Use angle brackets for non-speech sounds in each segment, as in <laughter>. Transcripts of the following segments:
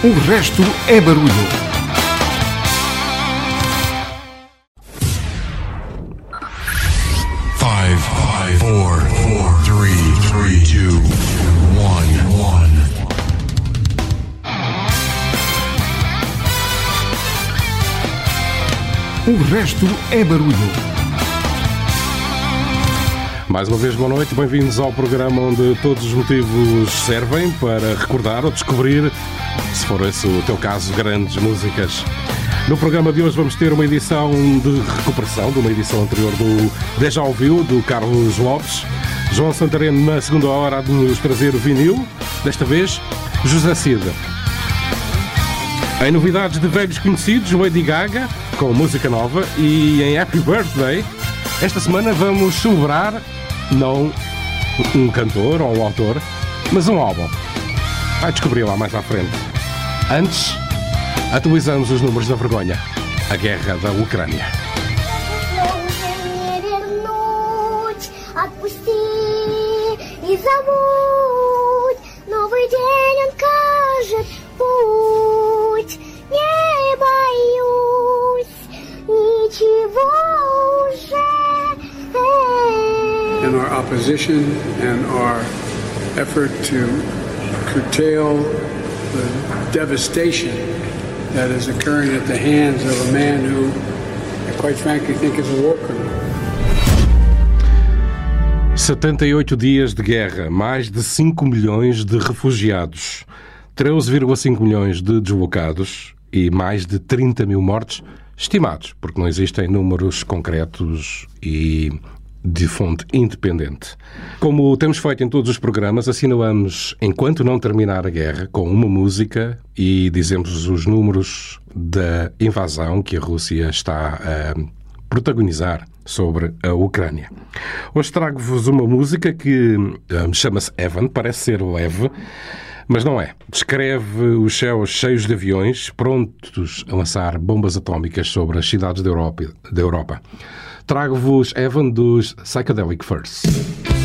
O resto é barulho. Five, five, four, four, three, three, two, one, one. O resto é barulho. Mais uma vez, boa noite, bem-vindos ao programa onde todos os motivos servem para recordar ou descobrir, se for esse o teu caso, grandes músicas. No programa de hoje vamos ter uma edição de recuperação de uma edição anterior do Deja Ouviu, do Carlos Lopes. João Santareno na segunda hora de nos trazer o vinil, desta vez José Cida. Em novidades de velhos conhecidos, Lady Gaga, com música nova, e em Happy Birthday, esta semana vamos celebrar não um cantor ou um autor, mas um álbum. Vai descobrir lá mais à frente. Antes, atualizamos os números da vergonha. A guerra da Ucrânia. In our opposition and our effort to curtail the devastation that is occurring at the hands of a man who, I quite frankly, think is a war criminal. 78 dias de guerra, mais de 5 milhões de refugiados, 13,5 milhões de deslocados e mais de 30 mil mortes estimados, porque não existem números concretos e de fonte independente. Como temos feito em todos os programas, assinalamos enquanto não terminar a guerra com uma música e dizemos os números da invasão que a Rússia está a protagonizar sobre a Ucrânia. Hoje trago-vos uma música que hum, chama-se Evan, parece ser leve, mas não é. Descreve os céus cheios de aviões prontos a lançar bombas atómicas sobre as cidades da Europa. Da Europa. Trago-vos Evan dos Psychedelic First.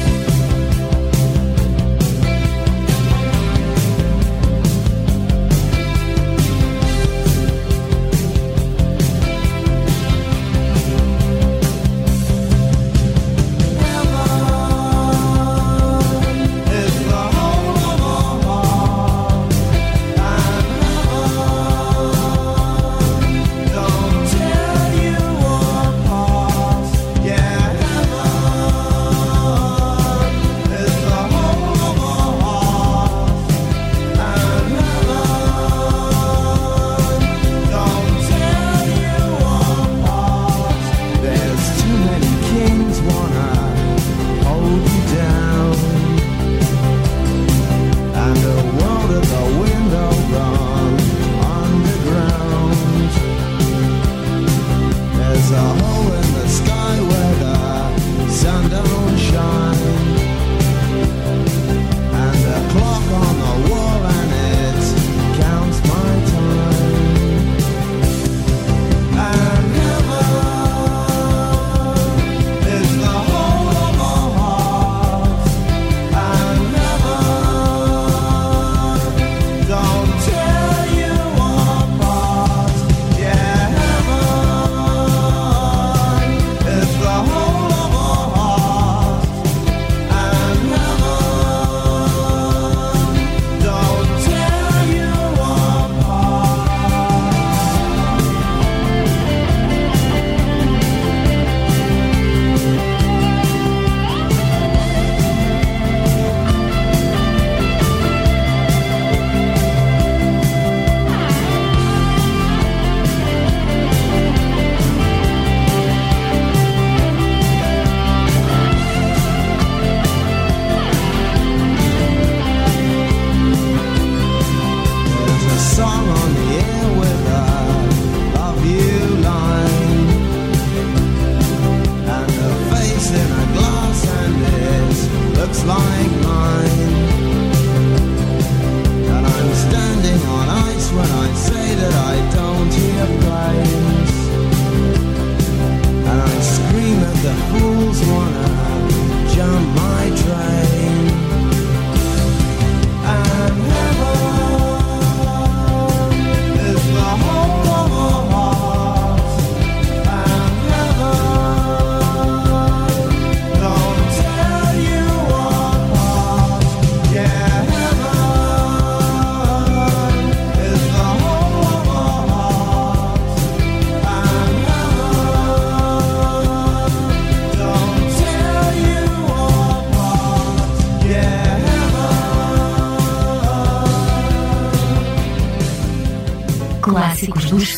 Clássicos dos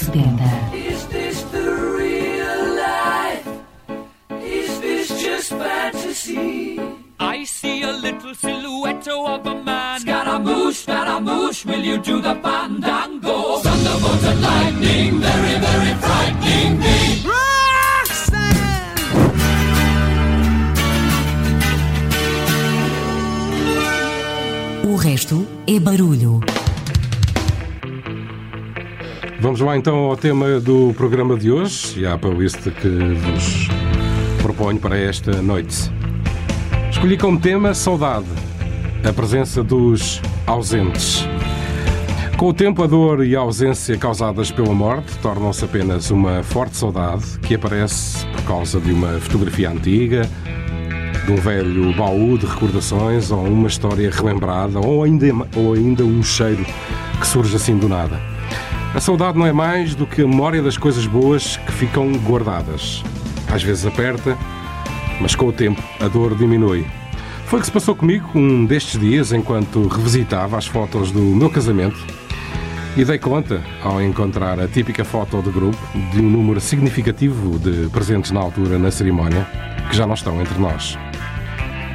tema do programa de hoje e à playlist que vos proponho para esta noite. Escolhi como tema saudade, a presença dos ausentes. Com o tempo, a dor e a ausência causadas pela morte tornam-se apenas uma forte saudade que aparece por causa de uma fotografia antiga, de um velho baú de recordações ou uma história relembrada ou ainda, ou ainda um cheiro que surge assim do nada. Saudade não é mais do que a memória das coisas boas que ficam guardadas. Às vezes aperta, mas com o tempo a dor diminui. Foi o que se passou comigo um destes dias enquanto revisitava as fotos do meu casamento e dei conta, ao encontrar a típica foto do grupo, de um número significativo de presentes na altura na cerimónia que já não estão entre nós.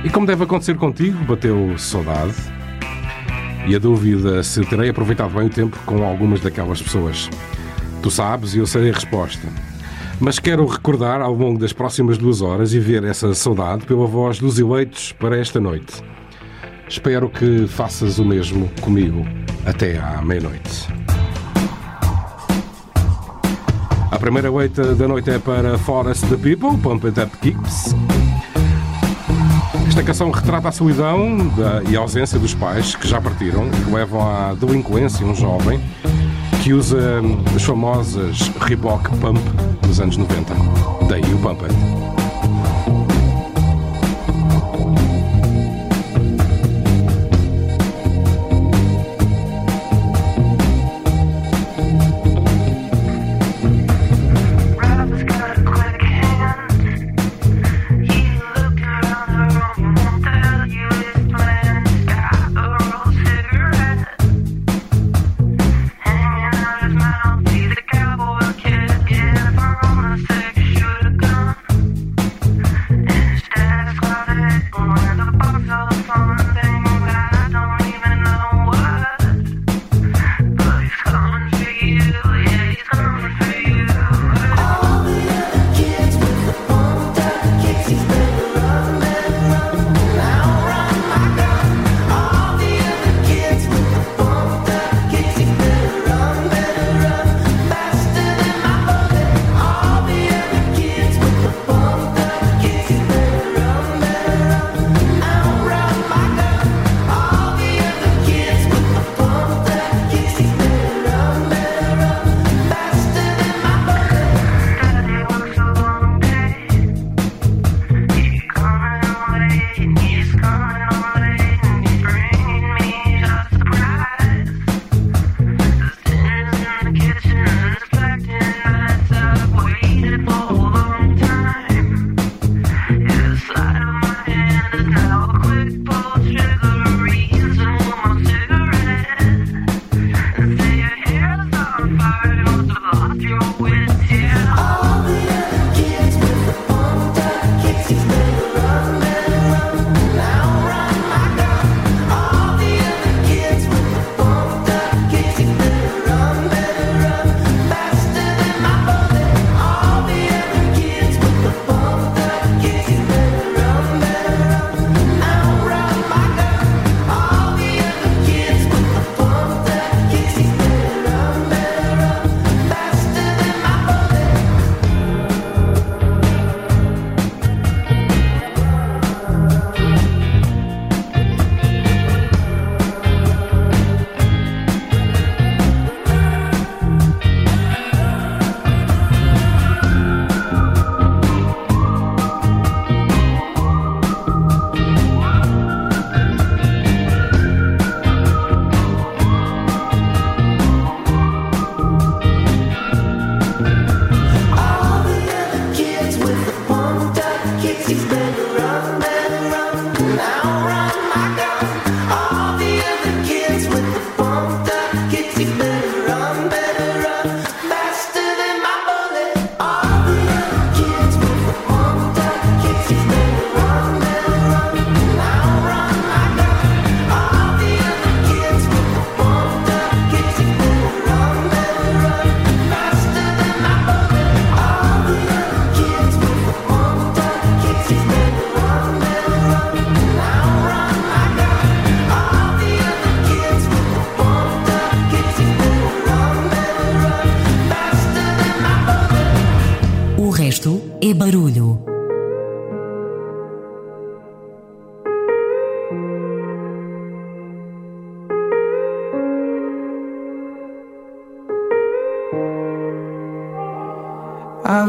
E como deve acontecer contigo, bateu saudade e a dúvida se terei aproveitado bem o tempo com algumas daquelas pessoas. Tu sabes e eu sei a resposta. Mas quero recordar ao longo das próximas duas horas e ver essa saudade pela voz dos eleitos para esta noite. Espero que faças o mesmo comigo até à meia-noite. A primeira leita da noite é para Forest the People, Pump It Up Kicks. Esta canção retrata a solidão da- e a ausência dos pais que já partiram e que levam à delinquência um jovem que usa hum, as famosas Reebok Pump dos anos 90. Daí o Pump It.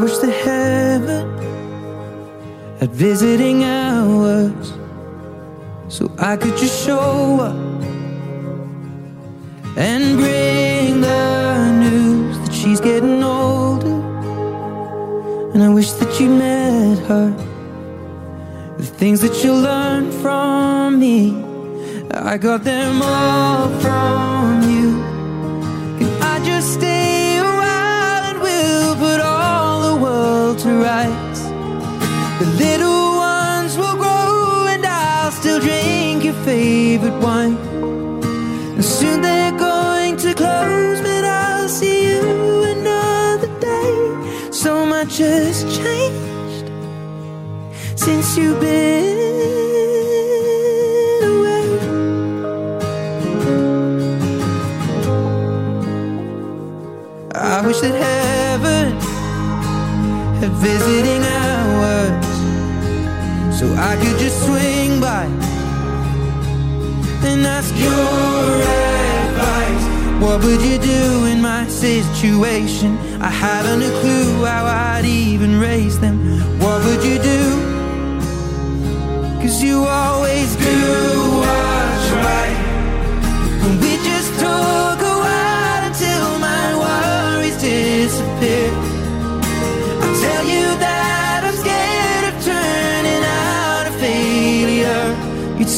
Wish to heaven at visiting hours so I could just show up and bring the news that she's getting older. And I wish that you met her. The things that you learned from me, I got them all from you. The little ones will grow and I'll still drink your favorite wine. And soon they're going to close, but I'll see you another day. So much has changed since you've been visiting hours so I could just swing by and ask your advice. What would you do in my situation? I haven't a clue how I'd even raise them. What would you do? Cause you always do what's right. And we just took a while until my worries disappear.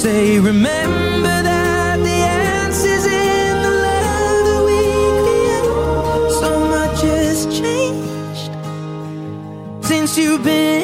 Say, remember that the answer's in the love that we create. So much has changed since you've been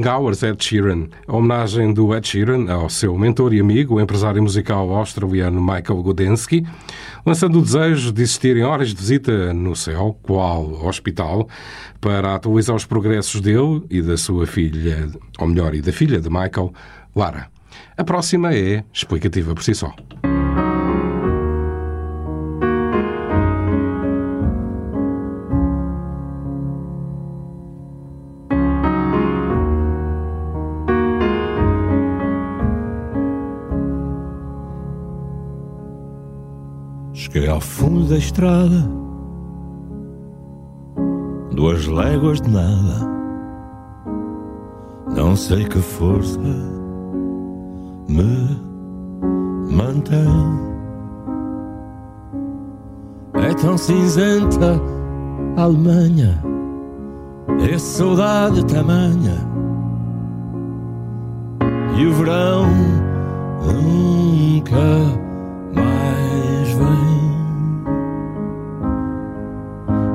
Visiting Hours, Ed Sheeran. A homenagem do Ed Sheeran ao seu mentor e amigo, o empresário musical australiano Michael Gudensky, lançando o desejo de existirem horas de visita no céu, qual hospital, para atualizar os progressos dele e da sua filha, ou melhor, e da filha de Michael, Lara. A próxima é explicativa por si só. Cheguei ao fundo da estrada, duas léguas de nada. Não sei que força me mantém. É tão cinzenta a Alemanha, é saudade tamanha. E o verão nunca mais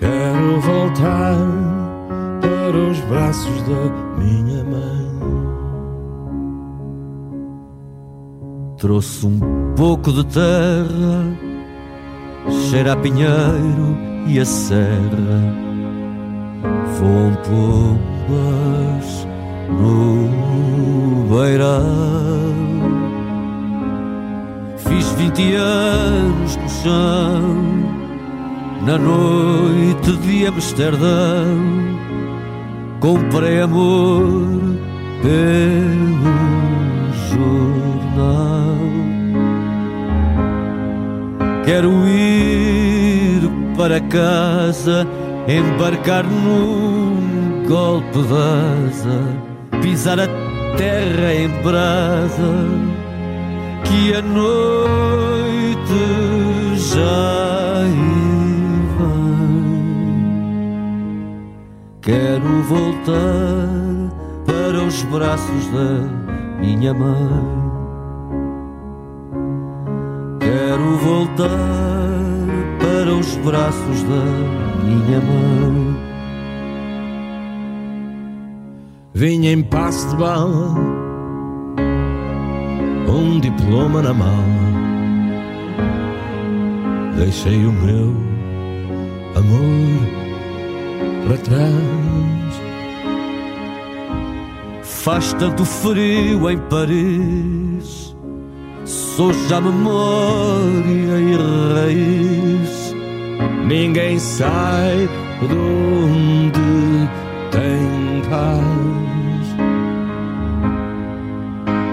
Quero voltar para os braços da minha mãe. Trouxe um pouco de terra, cheira a pinheiro e a serra. Voam pombas no beiral. Fiz vinte anos no chão, na noite de Amsterdão. Comprei amor pelo jornal. Quero ir para casa, embarcar num golpe de asa, pisar a terra em brasa, que a noite já aí Quero voltar para os braços da minha mãe. Quero voltar para os braços da minha mãe. Vinha em passo de bala, um diploma na mala. Deixei o meu amor para trás. Faz tanto frio em Paris, sou já memória e raiz. Ninguém sai de onde tem paz.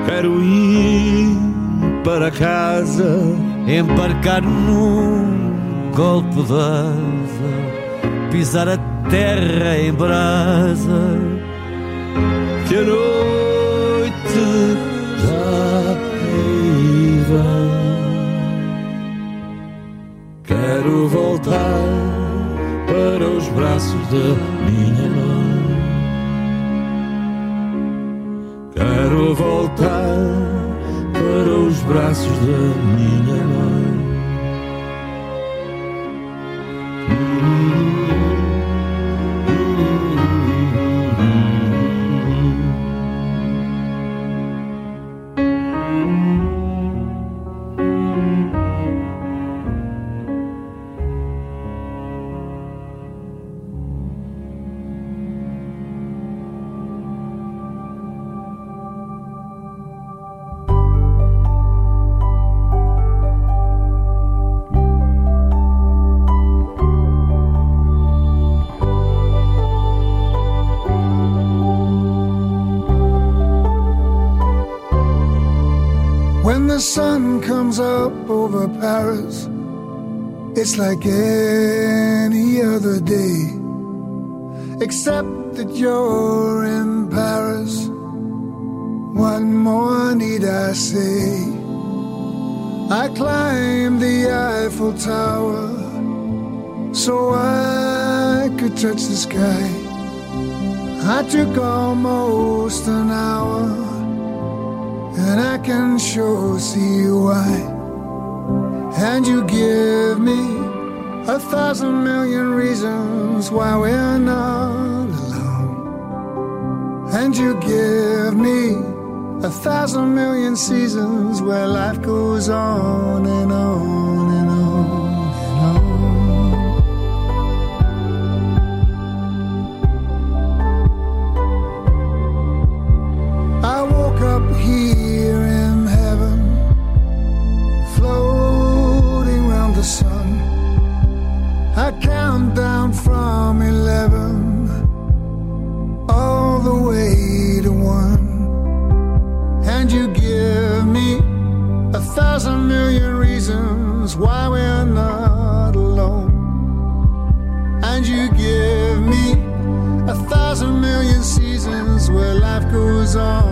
Quero ir para casa, embarcar num golpe asa, pisar a terra em brasa. que a noite já aí vem. Quero voltar para os braços da minha mãe. Quero voltar para os braços da minha mãe. The sun comes up over Paris, it's like any other day. Except that you're in Paris. What more need I say? I climbed the Eiffel Tower so I could touch the sky. I took almost an hour and I can sure see why. And you give me a thousand million reasons why we're not alone. And you give me a thousand million seasons where life goes on and on thousand million reasons why we're not alone. And you give me a thousand million seasons where life goes on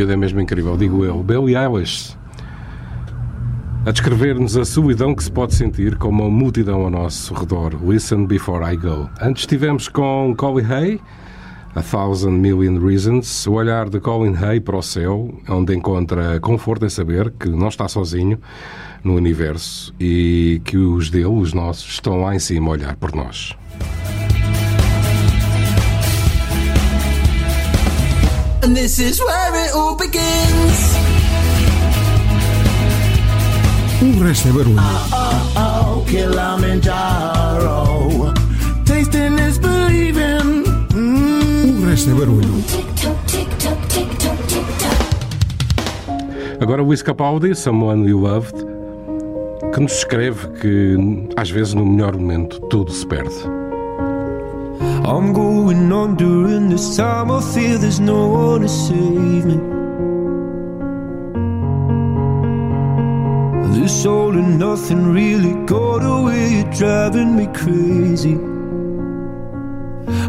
miúdo é mesmo incrível, digo eu. Billy Eilish a descrever-nos a solidão que se pode sentir com uma multidão ao nosso redor. Listen Before I Go. Antes estivemos com Colin Hay, A Thousand Million Reasons, o olhar de Colin Hay para o céu, onde encontra conforto em saber que não está sozinho no universo e que os dele, os nossos, estão lá em cima a olhar por nós. And this is where it all begins. O resto é barulho. Ah, ah, ah, oh, oh, oh, Kilimanjaro. Tasting is believing. Mm. O resto é barulho. Agora o Capaldi, Someone You Loved, que nos escreve que às vezes no melhor momento tudo se perde. I'm going on during this time. I feel there's no one to save me. This all and nothing really got away. You're driving me crazy.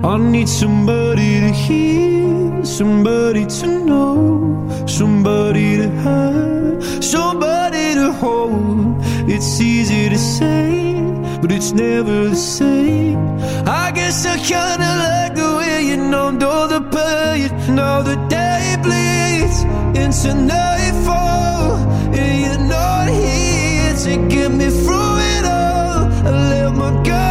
I need somebody to hear, somebody to know, somebody to have, somebody to hold. It's easy to say, but it's never the same. I guess I kinda like the way you numbed all the pain. Now the day bleeds into nightfall, and you're not here to get me through it all. I let my guard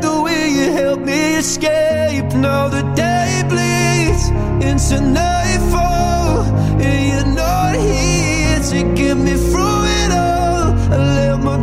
help me escape. Now the day bleeds into nightfall, and you're not here to get me through it all. I let my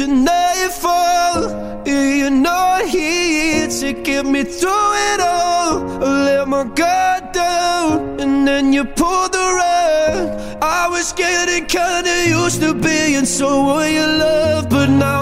into nightfall. and You're not here to get me through it all. I let my guard down, and then you pulled the rug. I was getting kinda used to being someone you love, but now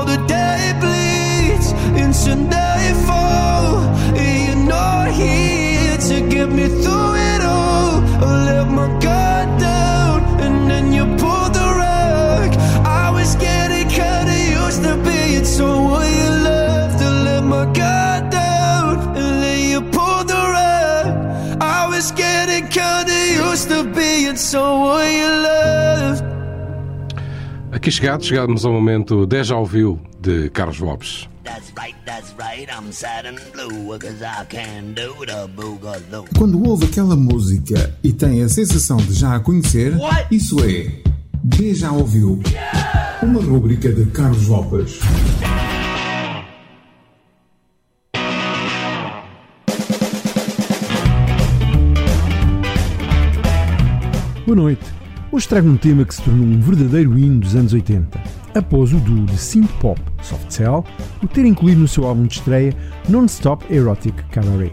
Aqui chegados, chegamos ao momento 10 já ouviu de Carlos Lopes. That's right, that's right, I'm sad and blue, cause I can do the boogaloo. Quando ouve aquela música e tem a sensação de já a conhecer, isso é De Já Ouviu. Uma rúbrica de Carlos Lopes. Boa noite. Hoje trago um tema que se tornou um verdadeiro hino dos anos 80, após o duo de synth pop Soft Cell o ter incluído no seu álbum de estreia Non-Stop Erotic Cabaret.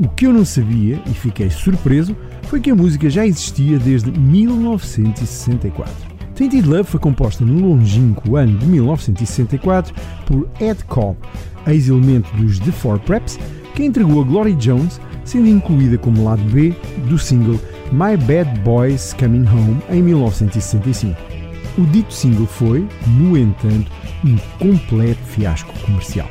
O que eu não sabia e fiquei surpreso foi que a música já existia desde 1964. Tainted Love foi composta no longínquo ano de 1964 por Ed Cobb, ex-elemento dos The Four Preps, que entregou a Glory Jones, sendo incluída como lado B do single My Bad Boys Coming Home em 1965. O dito single foi, no entanto, um completo fiasco comercial.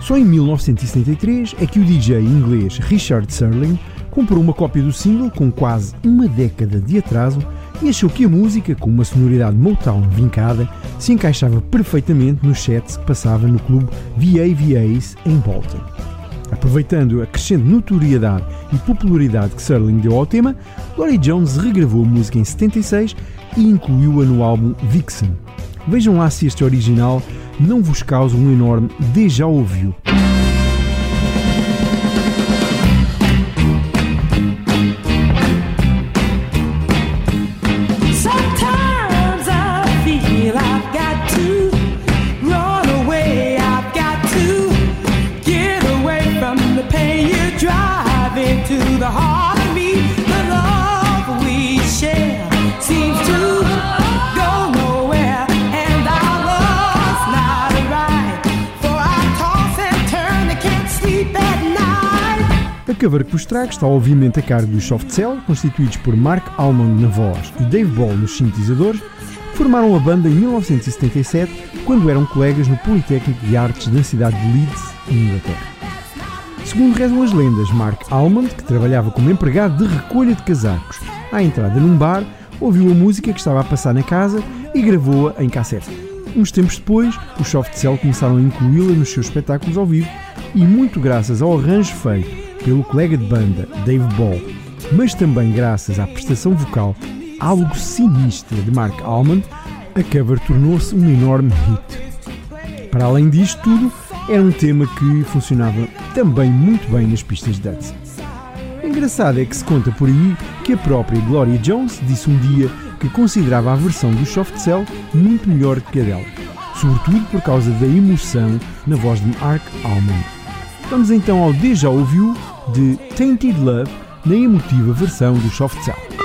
Só em 1973 é que o DJ inglês Richard Serling comprou uma cópia do single com quase uma década de atraso e achou que a música, com uma sonoridade Motown vincada, se encaixava perfeitamente no set que passava no clube VAVAs em Bolton. Aproveitando a crescente notoriedade e popularidade que Serling deu ao tema, Glory Jones regravou a música em 76 e incluiu-a no álbum Vixen. Vejam lá se este original não vos causa um enorme déjà ouviu. A cover que vos trago está obviamente a cargo dos Softcell, constituídos por Mark Almond na voz e Dave Ball nos sintetizadores, formaram a banda em 1977, quando eram colegas no Politécnico de Artes da cidade de Leeds, Inglaterra. Segundo rezam as lendas, Mark Almond, que trabalhava como empregado de recolha de casacos à entrada num bar, ouviu a música que estava a passar na casa e gravou-a em cassete. Uns tempos depois, os Soft Cell começaram a incluí-la nos seus espetáculos ao vivo e muito graças ao arranjo feito pelo colega de banda, Dave Ball, mas também graças à prestação vocal algo sinistra de Mark Almond, a cover tornou-se um enorme hit. Para além disto tudo, era um tema que funcionava também muito bem nas pistas de dança. Engraçado é que se conta por aí que a própria Gloria Jones disse um dia que considerava a versão do Soft Cell muito melhor que a dela, sobretudo por causa da emoção na voz de Mark Almond. Vamos então ao Deja Ouviu de Tainted Love na emotiva versão do Soft Cell.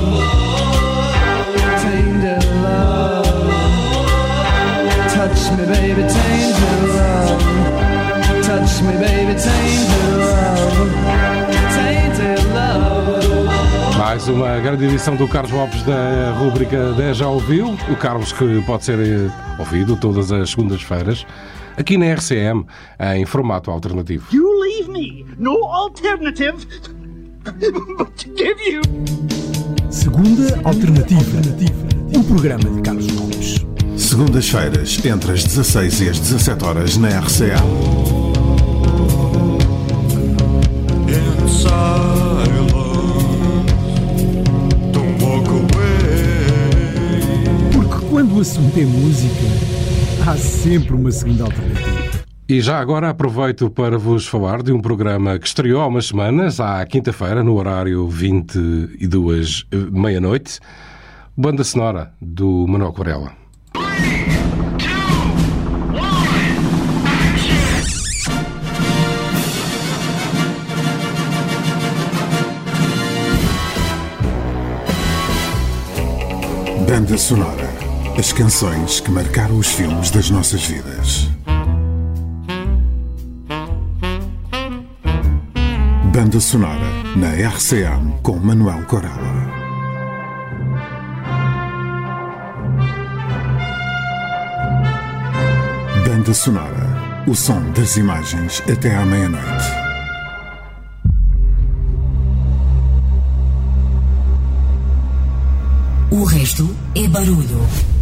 Love, tainted love. Touch me, baby, tainted love. Touch me, baby, tainted love, tainted love. Mais uma grande edição do Carlos Lopes da rúbrica 10 Já Ouviu. O Carlos que pode ser eh, ouvido todas as segundas-feiras aqui na RCM em formato alternativo. You leave me no alternative <laughs> but to give you. Segunda Alternativa. Um programa de Carlos Lopes. Segundas-feiras, entre as 16 e as 17 horas na RCA. Porque quando o assunto é música, há sempre uma segunda alternativa. E já agora aproveito para vos falar de um programa que estreou há umas semanas, à quinta-feira, no horário 22, eh, meia-noite. Banda sonora do Manuel Corella. Banda Sonora. As canções que marcaram os filmes das nossas vidas. Banda Sonora na RCM com Manuel Corella. Banda Sonora. O som das imagens até à meia-noite. O resto é barulho.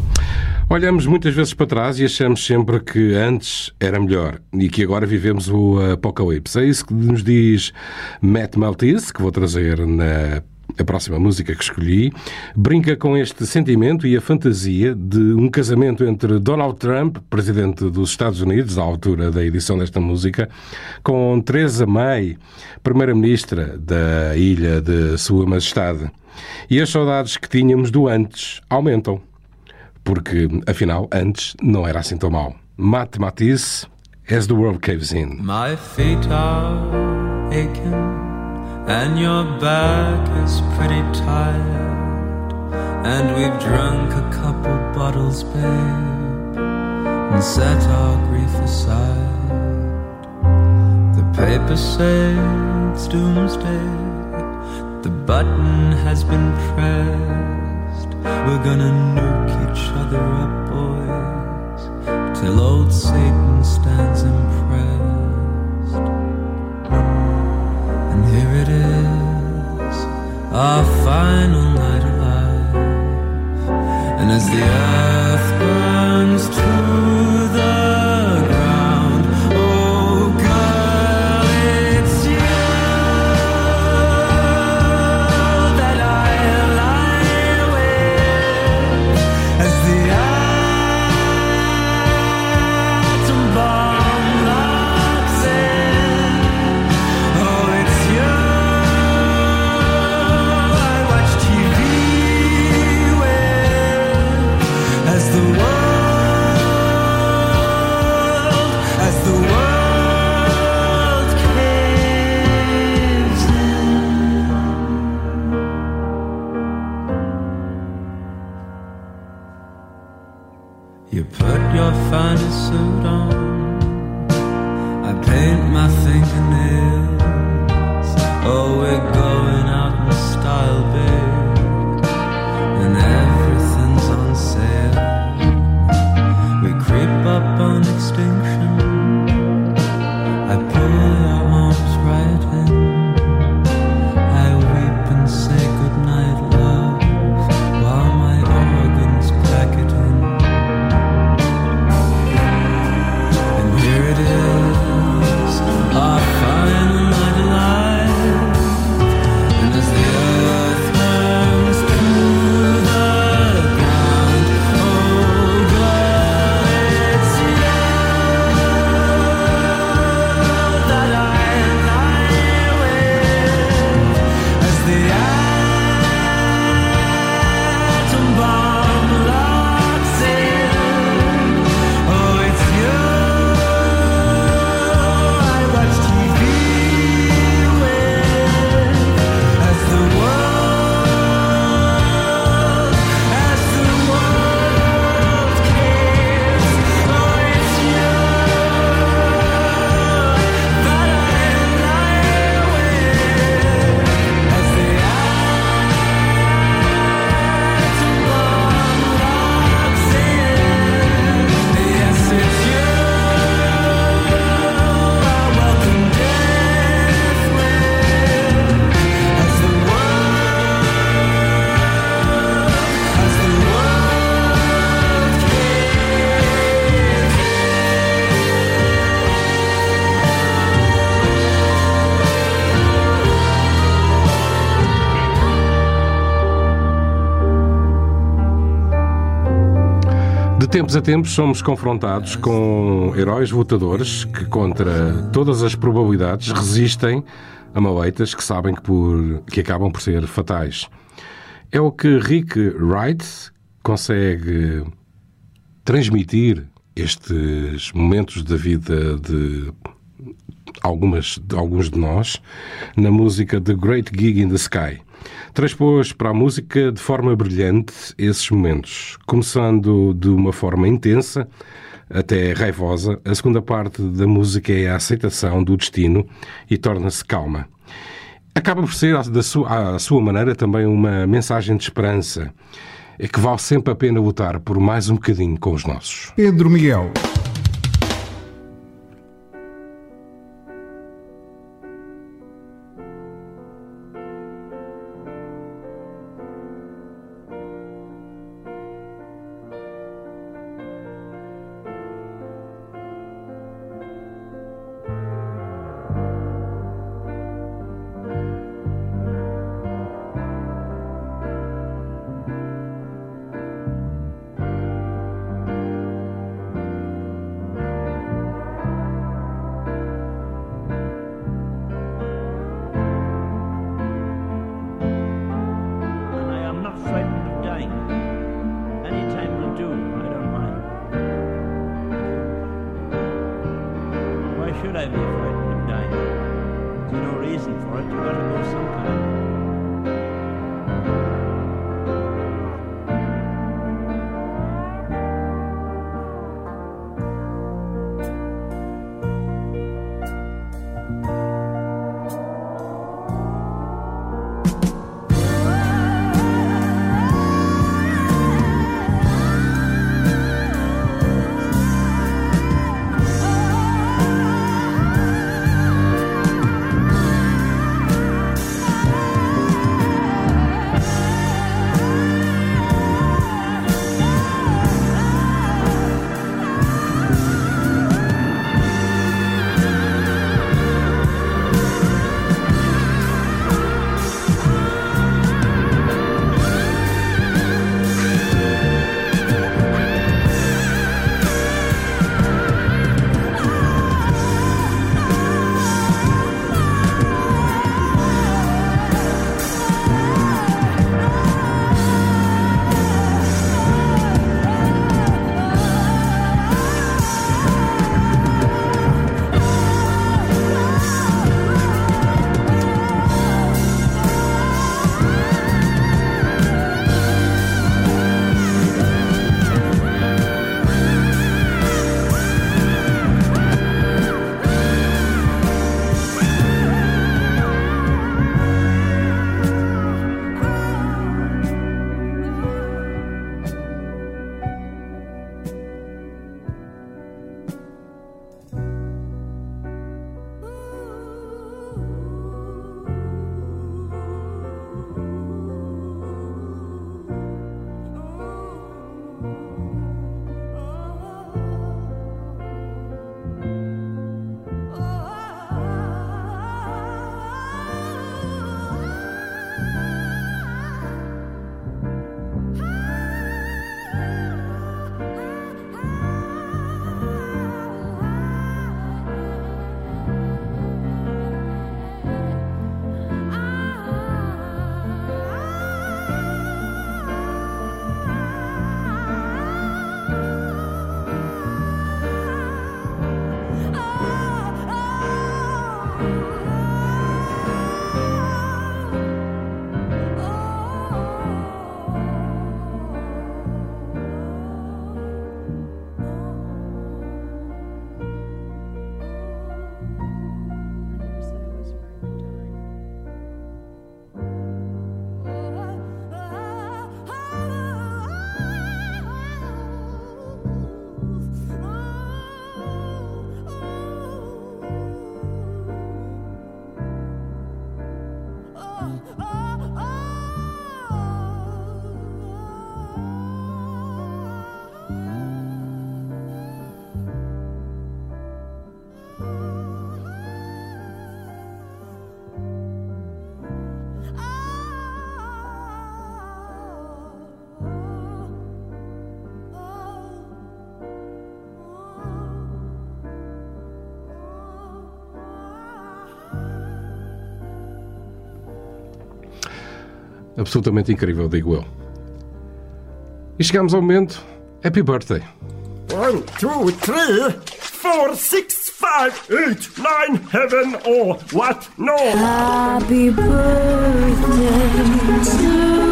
Olhamos muitas vezes para trás e achamos sempre que antes era melhor e que agora vivemos o apocalipse. É isso que nos diz Matt Maltese, que vou trazer na a próxima música que escolhi, brinca com este sentimento e a fantasia de um casamento entre Donald Trump, presidente dos Estados Unidos, à altura da edição desta música, com Theresa May, primeira-ministra da ilha de Sua Majestade. E as saudades que tínhamos do antes aumentam porque afinal antes não era assim tão mal. Matt Matisse, As the World Caves In. My feet are aching, and your back is pretty tired. And we've drunk a couple bottles, babe, and set our grief aside. The papers say it's doomsday, the button has been pressed. We're gonna nuke each other up, boys, till old Satan stands impressed. And here it is, our final night alive. And as the earth burns to tempos a tempos somos confrontados com heróis votadores que, contra todas as probabilidades, resistem a maleitas que sabem que, por, que acabam por ser fatais. É o que Rick Wright consegue transmitir estes momentos da vida de algumas, de alguns de nós na música The Great Gig in the Sky. Transpôs para a música de forma brilhante esses momentos, começando de uma forma intensa até raivosa. A segunda parte da música é a aceitação do destino e torna-se calma. Acaba por ser, da sua, à sua maneira, também uma mensagem de esperança. É que vale sempre a pena lutar por mais um bocadinho com os nossos. Pedro Miguel. Absolutamente incrível, digo eu. E chegamos ao momento Happy Birthday. One, two, three, four, six, five, eight, nine, heaven or what? No. Happy birthday to you.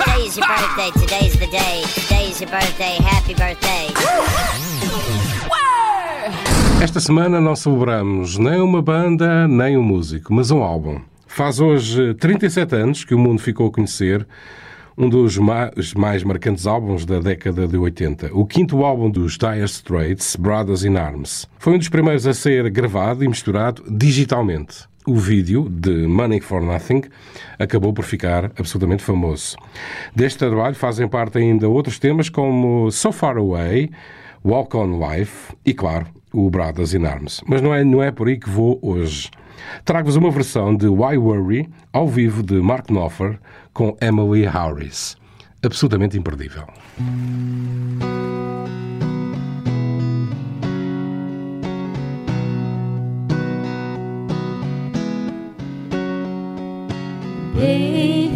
Today's your birthday. Today's the day. Today's your birthday. Happy birthday. Esta semana não celebramos nem uma banda, nem um músico, mas um álbum. Faz hoje 37 anos que o mundo ficou a conhecer um dos mais, mais marcantes álbuns da década de 80. O quinto álbum dos Dire Straits, Brothers in Arms. Foi um dos primeiros a ser gravado e misturado digitalmente. O vídeo de Money for Nothing acabou por ficar absolutamente famoso. Deste trabalho fazem parte ainda outros temas como So Far Away, Walk on Life e, claro, o Brothers in Arms. Mas não é, não é por aí que vou hoje. Trago-vos uma versão de Why Worry, ao vivo de Mark Knopfler, com Emily Harris. Absolutamente imperdível. Baby,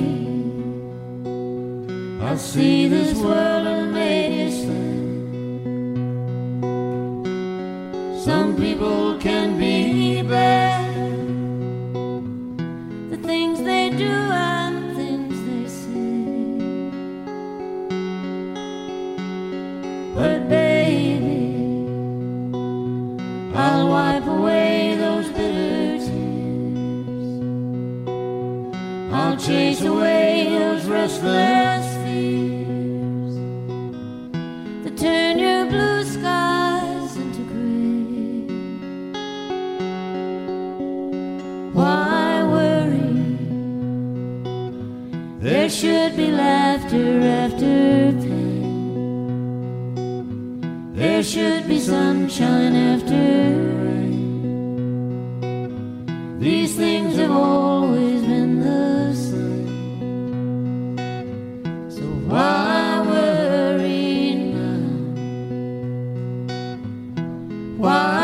I see this world. Some people can be bad. The things they do and the things they say. But baby, I'll wipe away those bitter tears. I'll chase away those restless There should be laughter after pain. There should be sunshine after rain. These things have always been the same. So why worry now? Why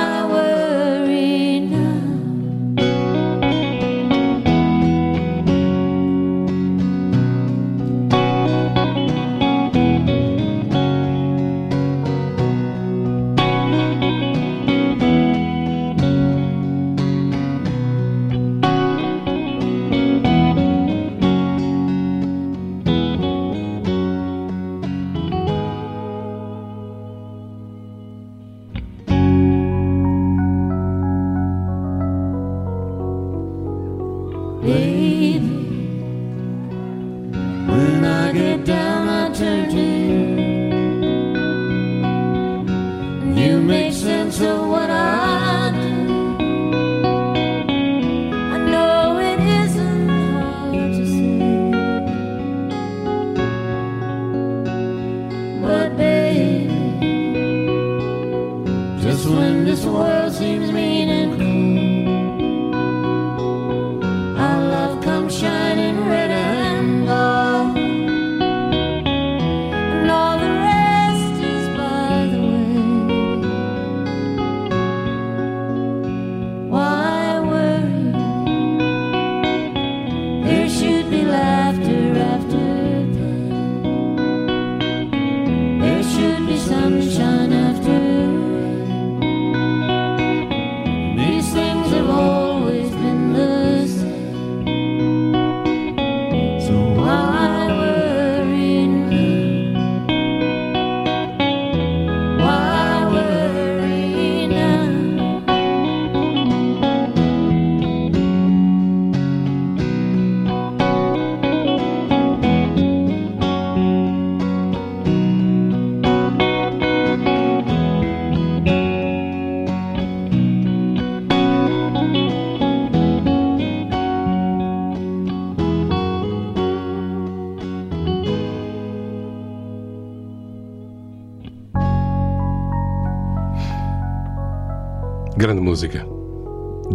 música,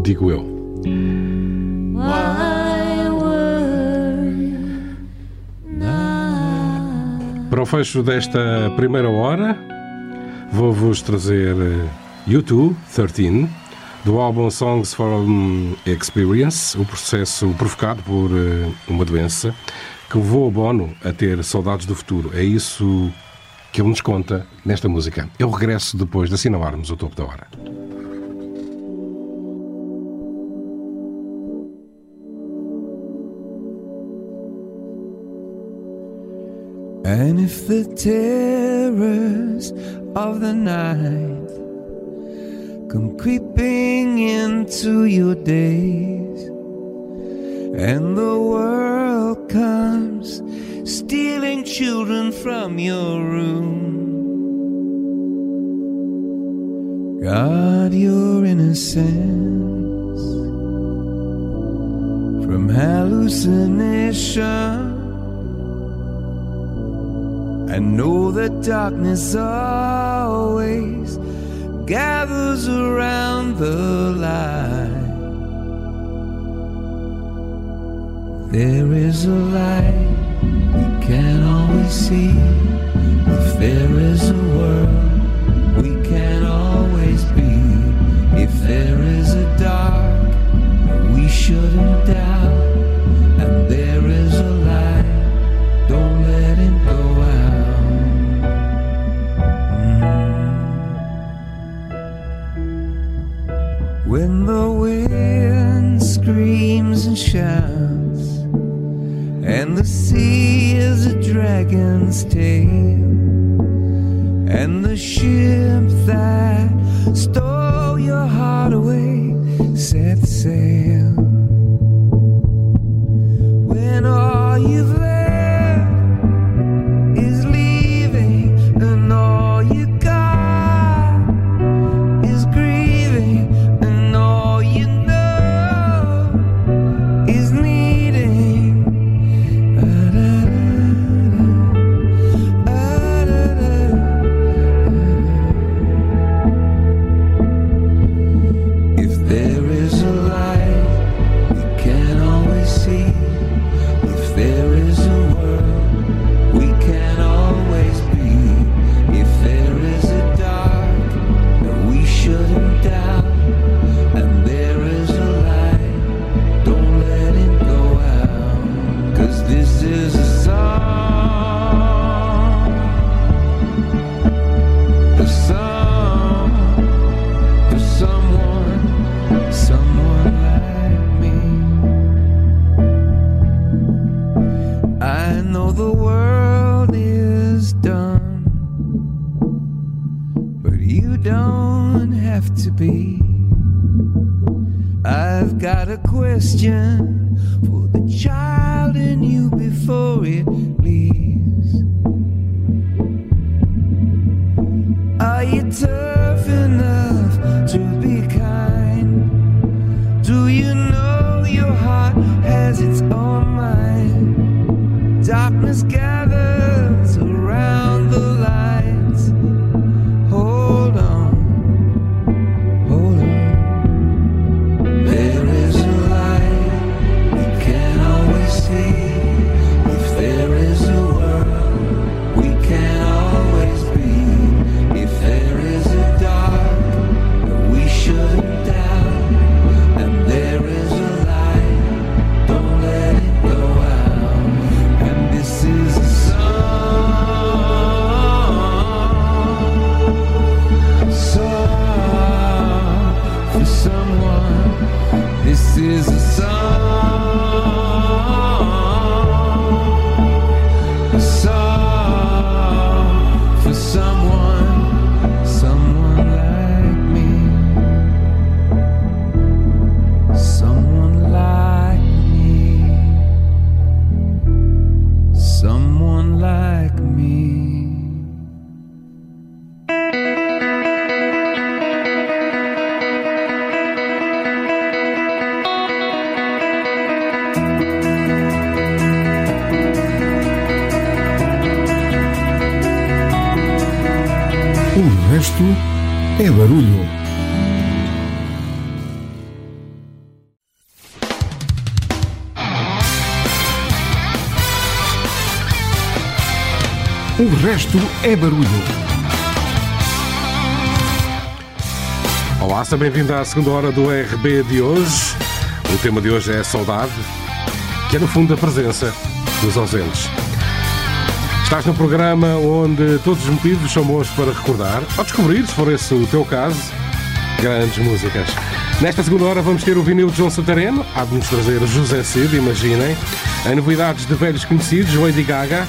digo eu. Para o fecho desta primeira hora, vou-vos trazer eh, U2 13, do álbum Songs from Experience, o processo provocado por eh, uma doença que levou o Bono a ter saudades do futuro. É isso que ele nos conta nesta música. Eu regresso depois de assinalarmos o topo da hora. And if the terrors of the night come creeping into your days, and the world comes stealing children from your room, guard your innocence from hallucination. I know that darkness always gathers around the light. There is a light we can always see. If there is a world we can always be. If there is a dark we shouldn't doubt. And there dragon's tail, And the ship that stole your heart away set sail. Resto é barulho. Olá, seja bem-vindo à segunda hora do RB de hoje. O tema de hoje é a saudade, que é no fundo a presença dos ausentes. Estás no programa onde todos os motivos são bons para recordar, ou descobrir, se for esse o teu caso, grandes músicas. Nesta segunda hora vamos ter o vinil de João Santareno, há de nos trazer José Cid, imaginem. Em novidades de velhos conhecidos, Lady Gaga.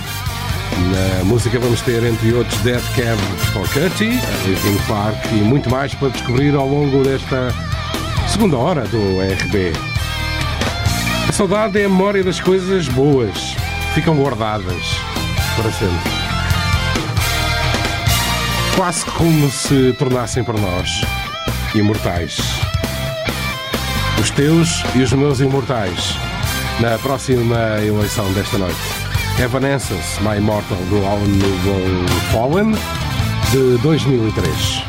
Na música vamos ter, entre outros, Dead Cab for Cutie, Linkin Park e muito mais para descobrir ao longo desta segunda hora do RB. A saudade é a memória das coisas boas, ficam guardadas para sempre. Quase como se tornassem para nós imortais. Os teus e os meus imortais na próxima eleição desta noite. Evanescence, My Immortal Grown Fallen, de 2003.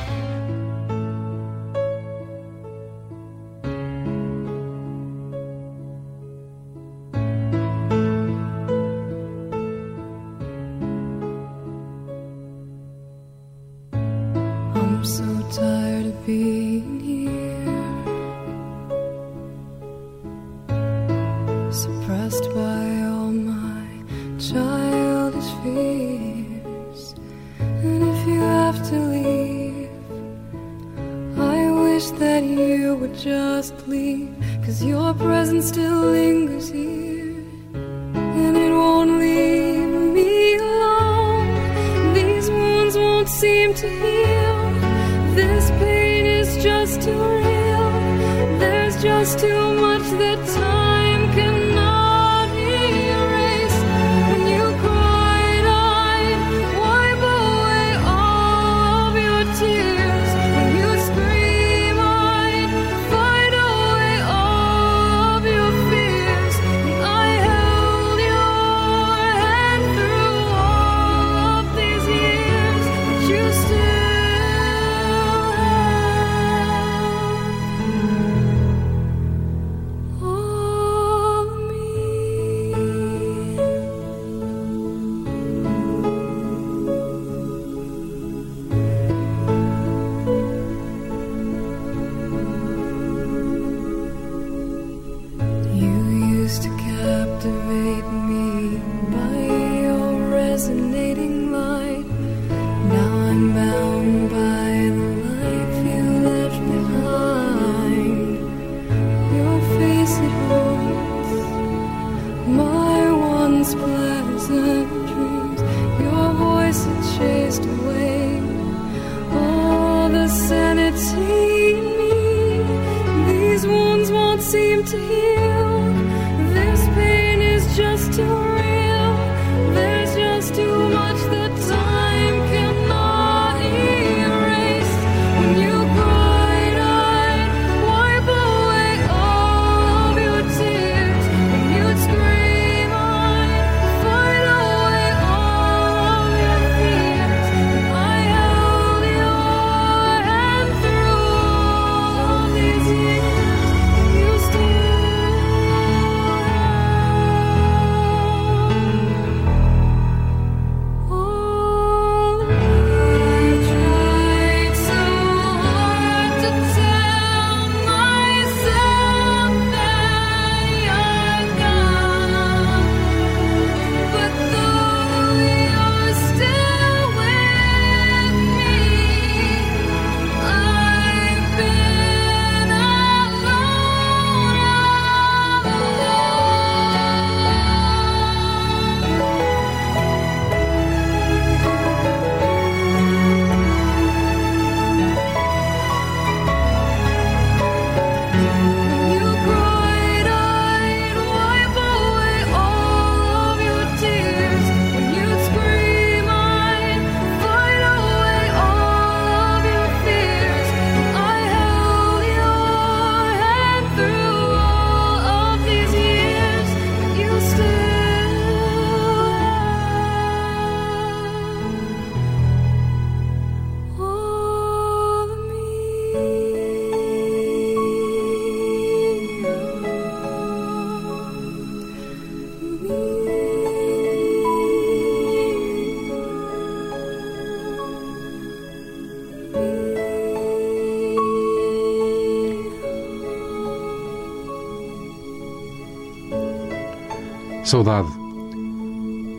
Saudade,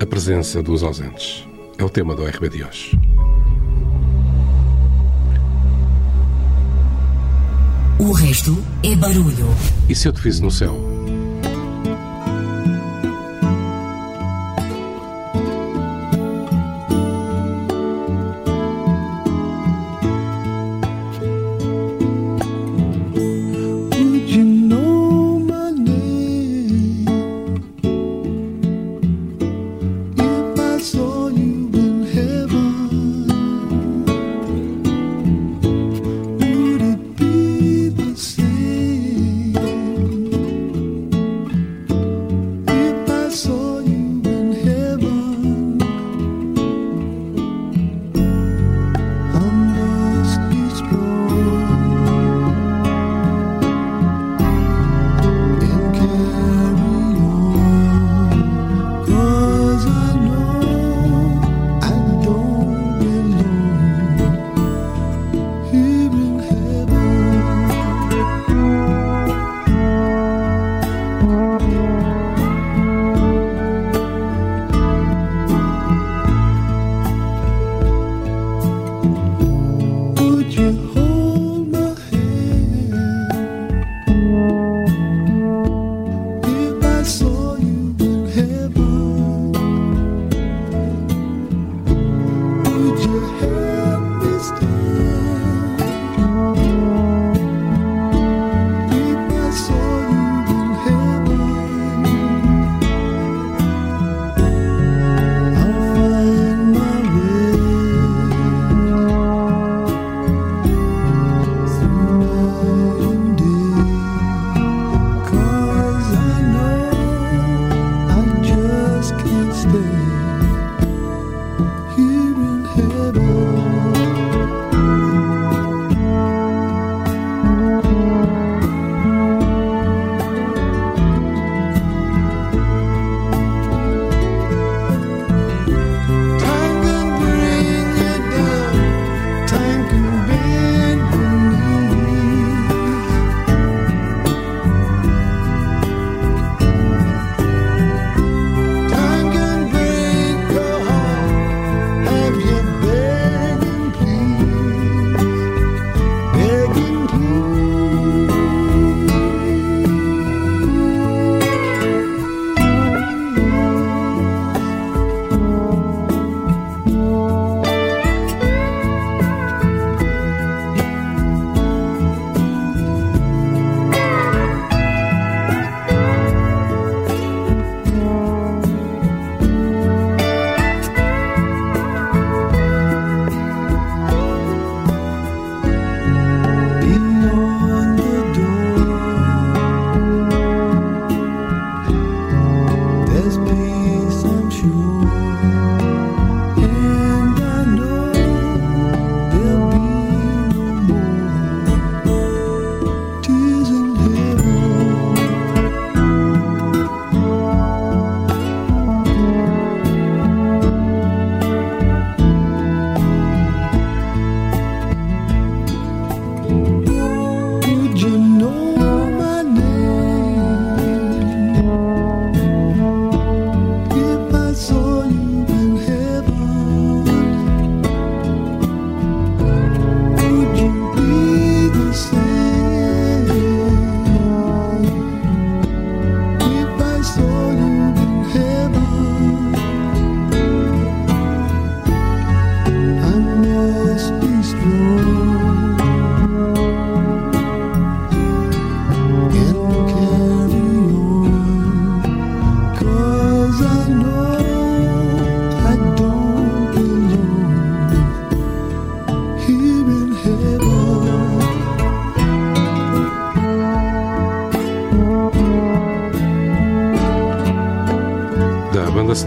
a presença dos ausentes. É o tema do RB de hoje. O resto é barulho. E se eu te fiz no céu?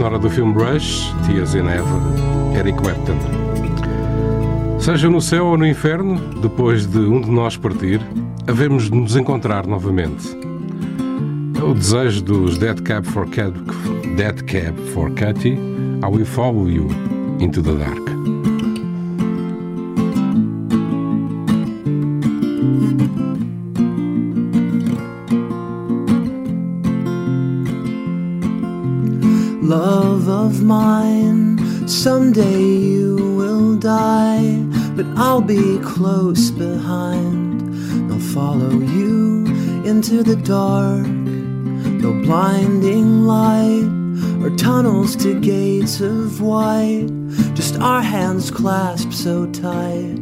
Sonora do filme Rush, Tears in Heaven, Eric Clapton. Seja no céu ou no inferno, depois de um de nós partir, havemos de nos encontrar novamente. É o desejo dos Dead Cab for Cat, Dead Cab for Cutie, I Will Follow You into the Dark. Be close behind. They'll follow you into the dark, no blinding light or tunnels to gates of white, just our hands clasped so tight,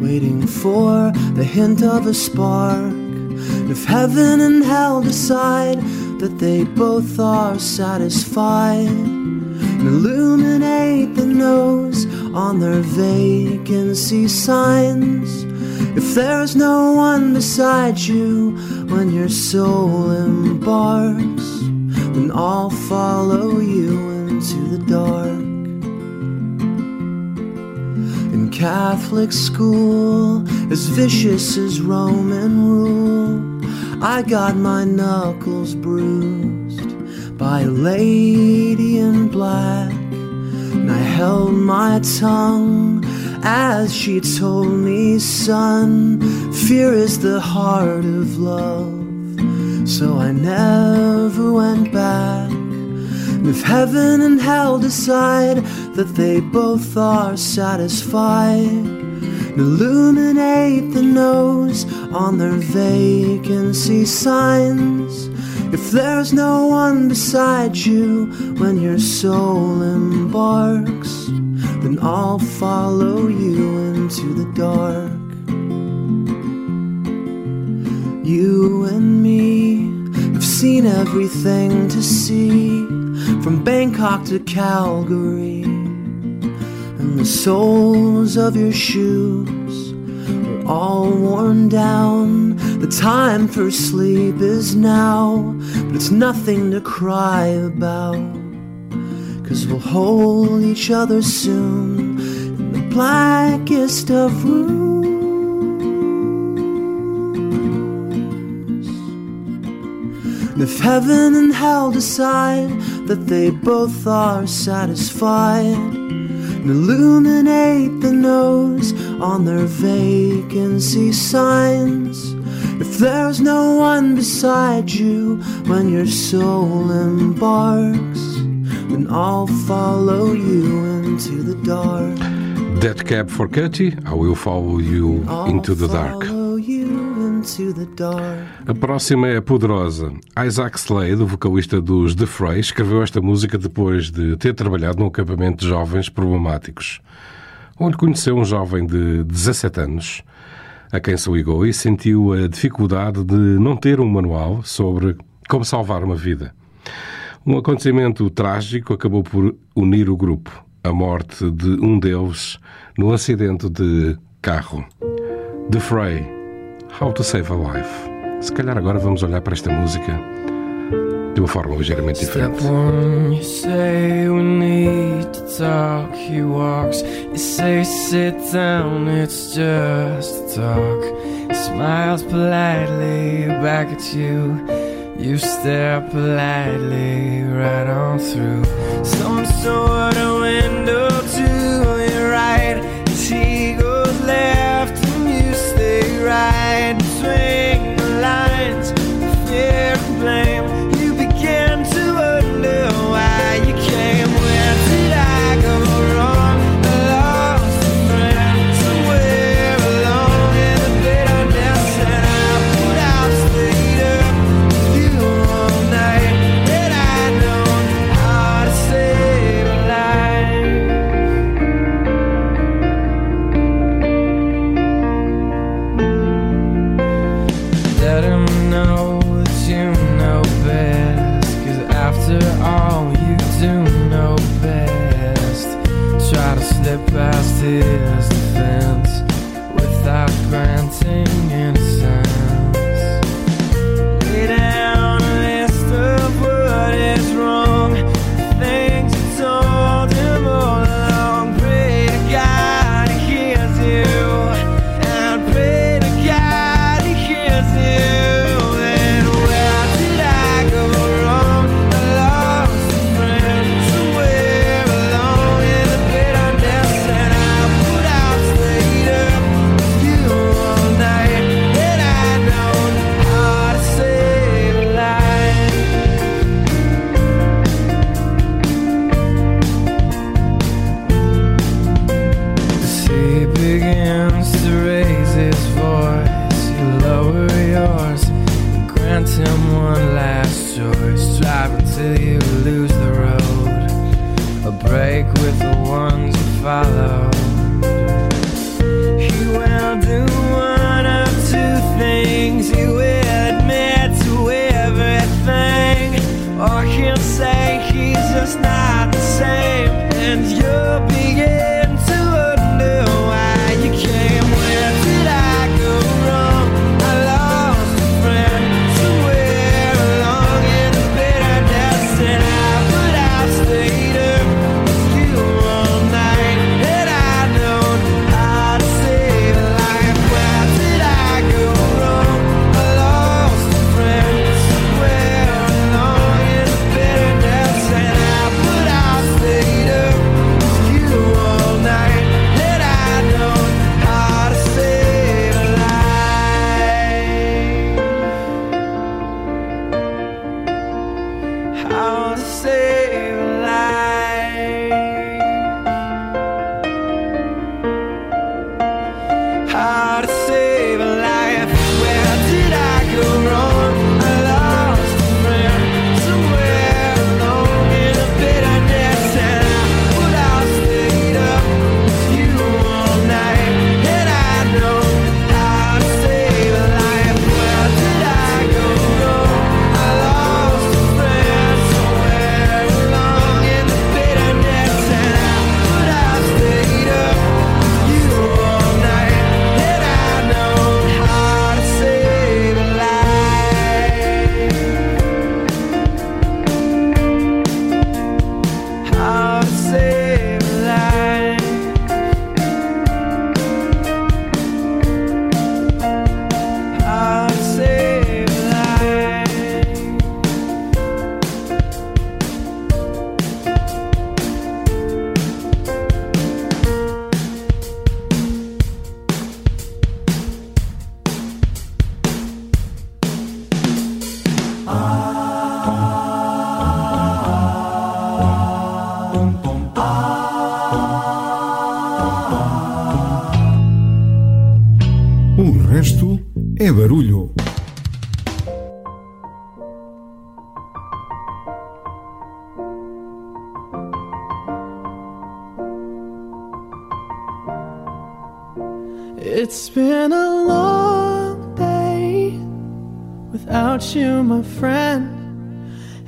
waiting for the hint of a spark. If heaven and hell decide that they both are satisfied, illuminate the nose on their vacancy signs. If there's no one beside you when your soul embarks, then I'll follow you into the dark. In Catholic school, as vicious as Roman rule, I got my knuckles bruised by a lady in black. And I held my tongue as she told me, son, fear is the heart of love. So I never went back. And if heaven and hell decide that they both are satisfied, illuminate the nose on their vacancy signs. If there's no one beside you when your soul embarks, then I'll follow you into the dark. You and me have seen everything to see, from Bangkok to Calgary. And the soles of your shoes all worn down. The time for sleep is now, but it's nothing to cry about. Cause we'll hold each other soon in the blackest of rooms. And if heaven and hell decide that they both are satisfied, and illuminate the nose on their vacancy signs. If there's no one beside you when your soul embarks, then I'll follow you into the dark. Dead Cab for Cutie, I Will Follow You into the Dark. A próxima é poderosa. Isaac Slade, o vocalista dos The Fray, escreveu esta música depois de ter trabalhado num acampamento de jovens problemáticos, onde conheceu um jovem de 17 anos, a quem se ligou e sentiu a dificuldade de não ter um manual sobre como salvar uma vida. Um acontecimento trágico acabou por unir o grupo, a morte de um deles num acidente de carro. The Fray, How to Save a Life. Se calhar agora vamos olhar para esta música de uma forma ligeiramente diferente. Step one, you say we need to talk. He walks, you say sit down, it's just talk. He smiles politely back at you. You stare politely right on through some sort of window to your right. As he goes left and you stay right between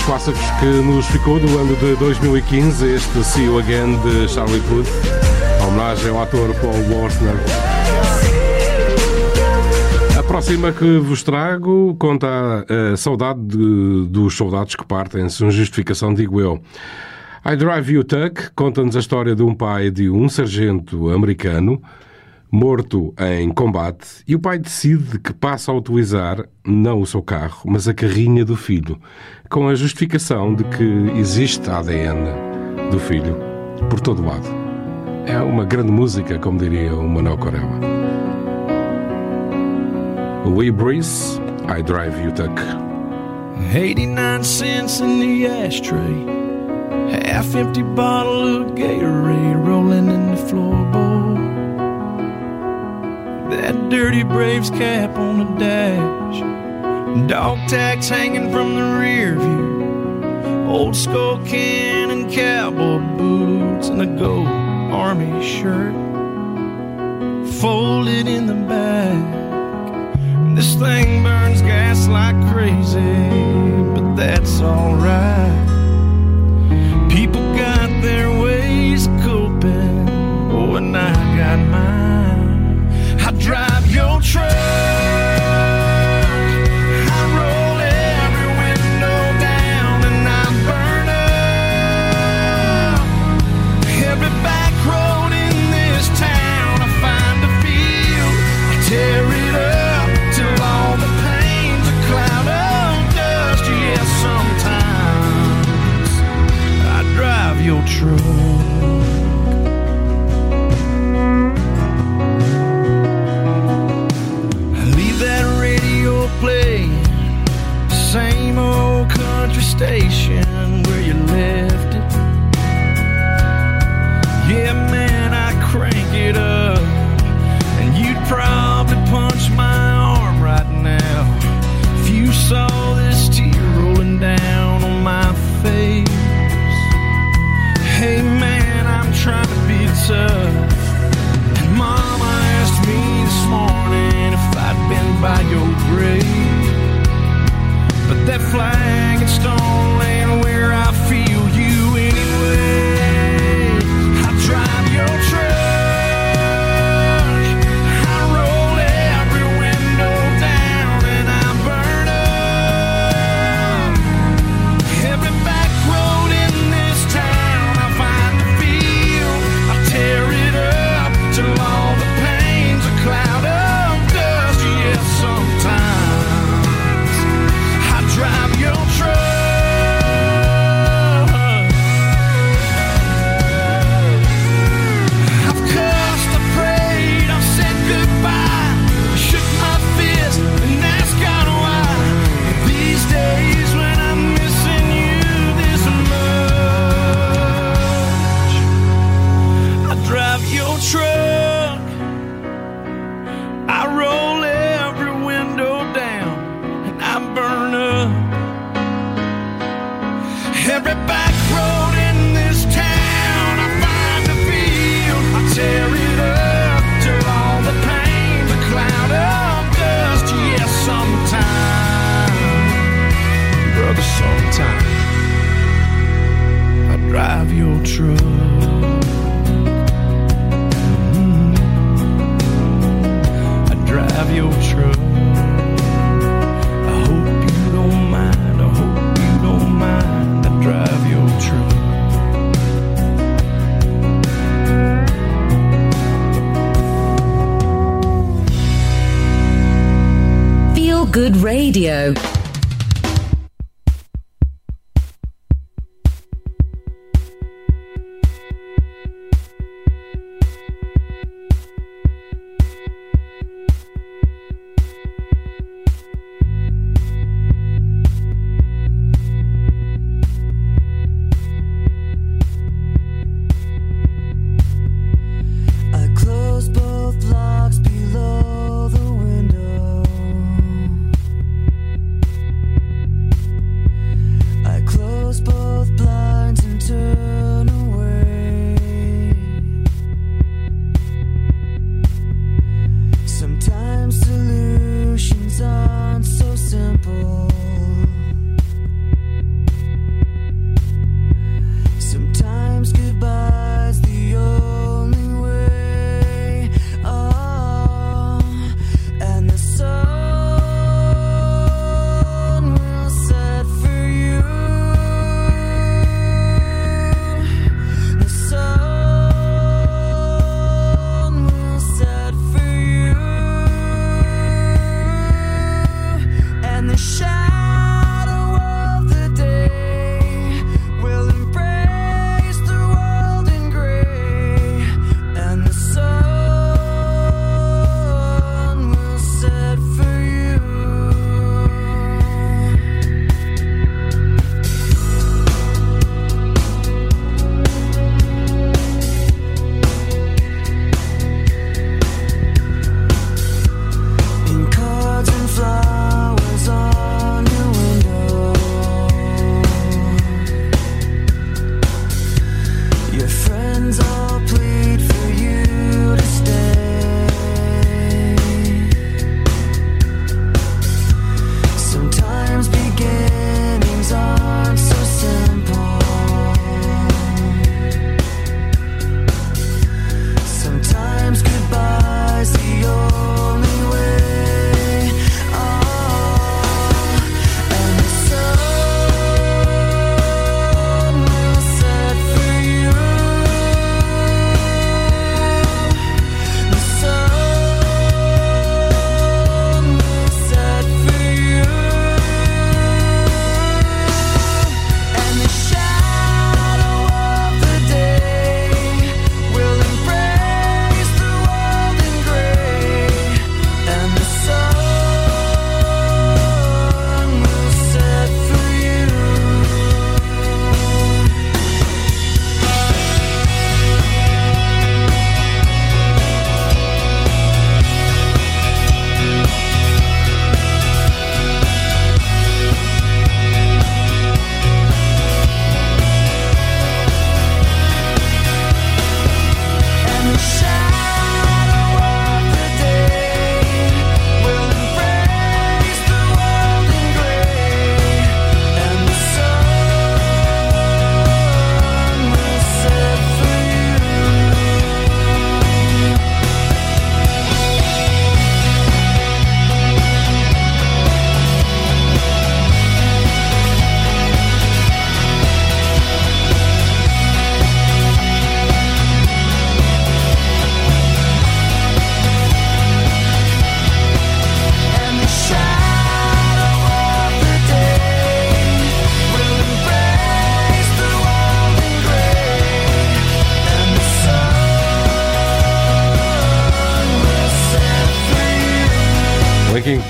dos clássicos que nos ficou do ano de 2015, este See You Again de Charlie Puth, homenagem ao ator Paul Warsner. A próxima que vos trago conta a, a saudade de- dos soldados que partem, sem justificação, digo eu. I Drive You Tuck conta-nos a história de um pai de um sargento americano morto em combate e o pai decide que passa a utilizar não o seu carro, mas a carrinha do filho, com a justificação de que existe ADN do filho por todo lado. É uma grande música, como diria o Manuel Corella. Lee Breeze, I Drive You Tuck. 89 cents in the ashtray. Half empty bottle of Gatorade rolling in the floorboard. That dirty Braves cap on the dash. Dog tags hanging from the rear view. Old skull can and cowboy boots and a gold army shirt. Folded in the back. This thing burns gas like crazy, but that's alright. People got their ways coping, oh, and I got mine. Drive your truck. But that flag and stone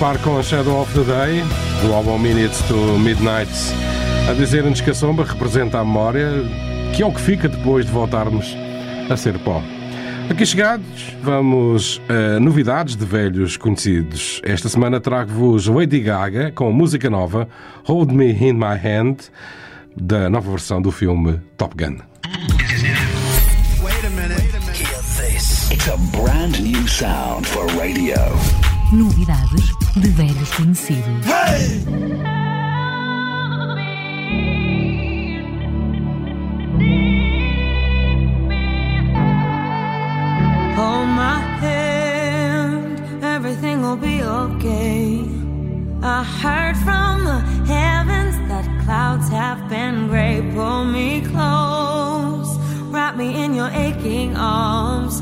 par com Shadow of the Day, do álbum Minutes to Midnight, a dizer-nos que a sombra representa a memória, que é o que fica depois de voltarmos a ser pó. Aqui chegados, vamos a novidades de velhos conhecidos. Esta semana trago-vos Lady Gaga com música nova Hold Me in My Hand, da nova versão do filme Top Gun. It's a brand new sound for radio. Novidades de velhos conhecidos. Hey! Hold my hand, everything will be okay. I heard from the heavens that clouds have been gray. Pull me close, wrap me in your aching arms.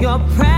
your presence.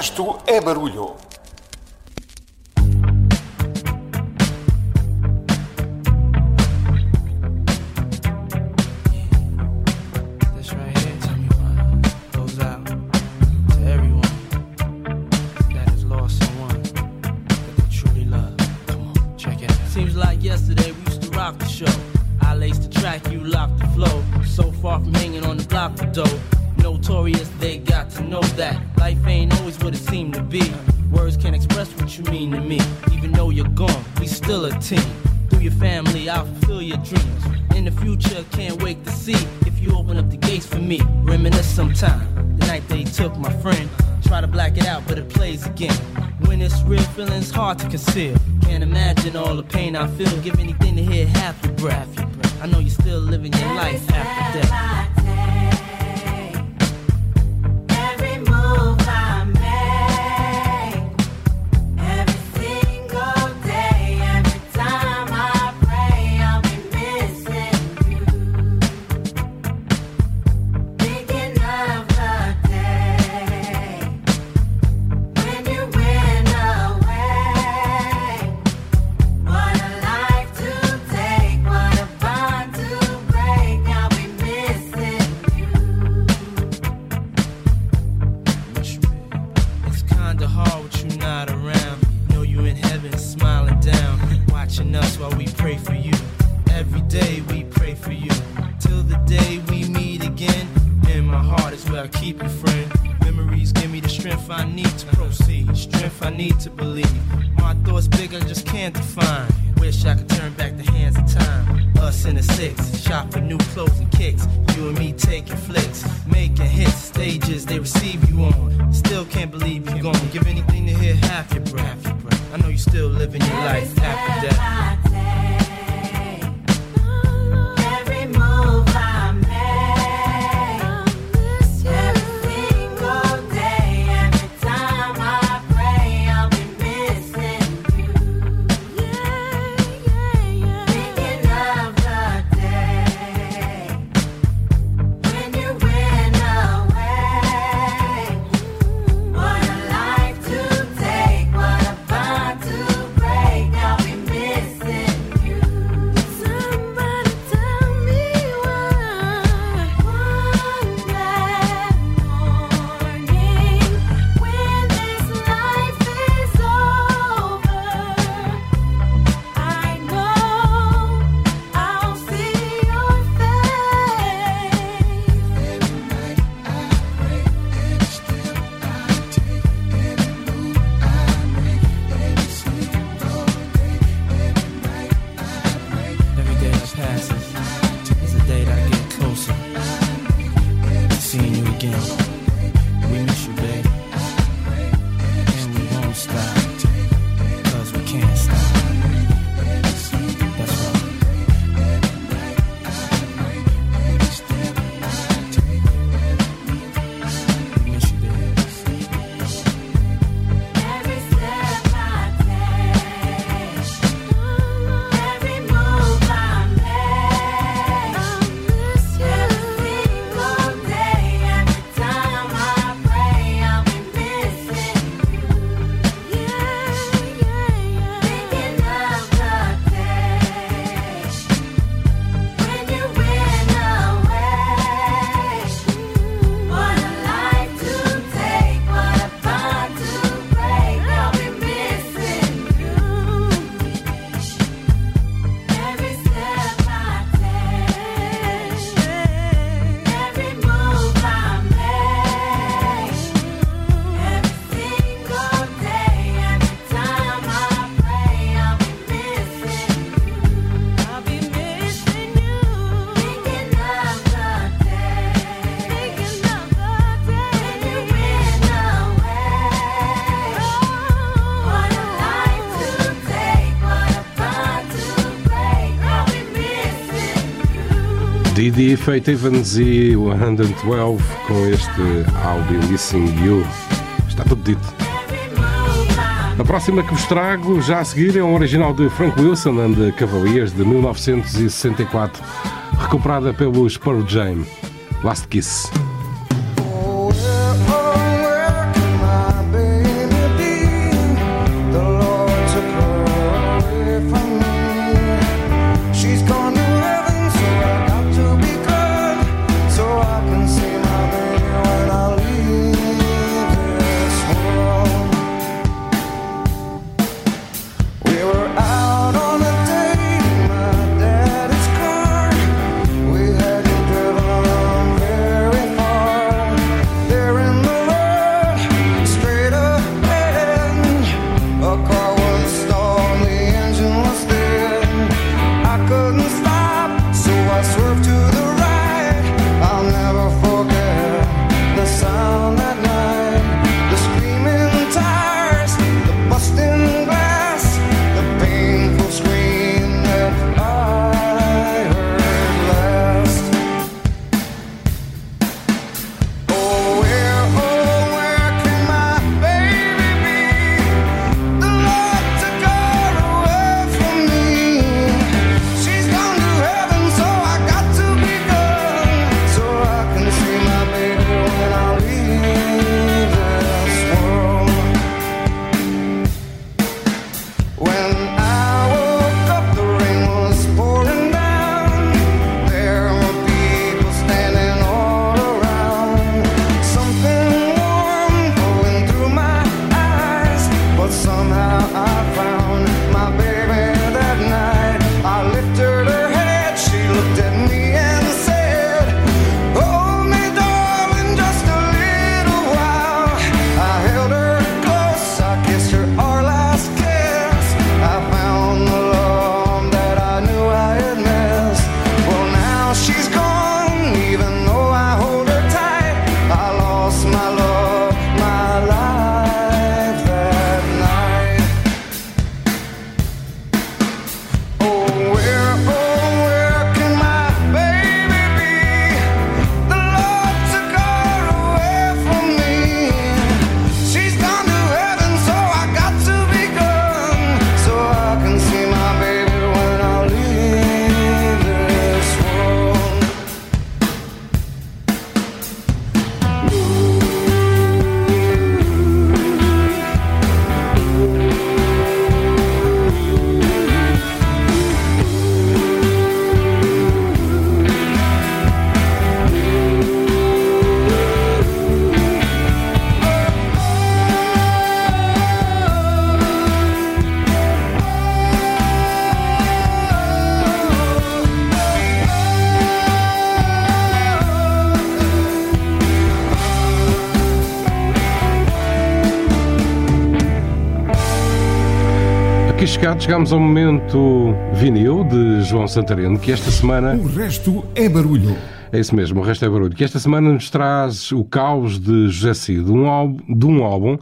resto é barulho. de feito Evans e 112 com este I'll Be Missing You. Está tudo dito. A próxima que vos trago já a seguir é um original de Frank Wilson and Cavaliers de 1964, recuperada pelos Pearl Jam. Last Kiss. Aqui chegados, chegamos ao momento vinil de João Santareno, que esta semana. O resto é barulho. É isso mesmo, o resto é barulho. Que esta semana nos traz o caos de José Cid, um álbum, de um álbum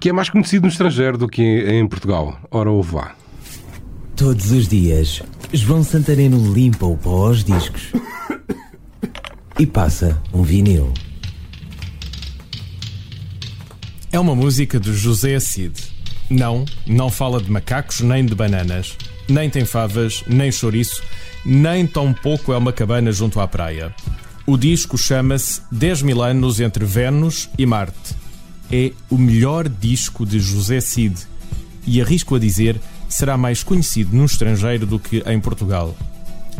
que é mais conhecido no estrangeiro do que em Portugal. Ora, ouve lá. Todos os dias, João Santareno limpa o pó aos discos e passa um vinil. É uma música de José Cid. Não, não fala de macacos nem de bananas, nem tem favas, nem chouriço, nem tão pouco é uma cabana junto à praia. O disco chama-se 10 mil anos entre Vênus e Marte. É o melhor disco de José Cid e arrisco a dizer será mais conhecido no estrangeiro do que em Portugal.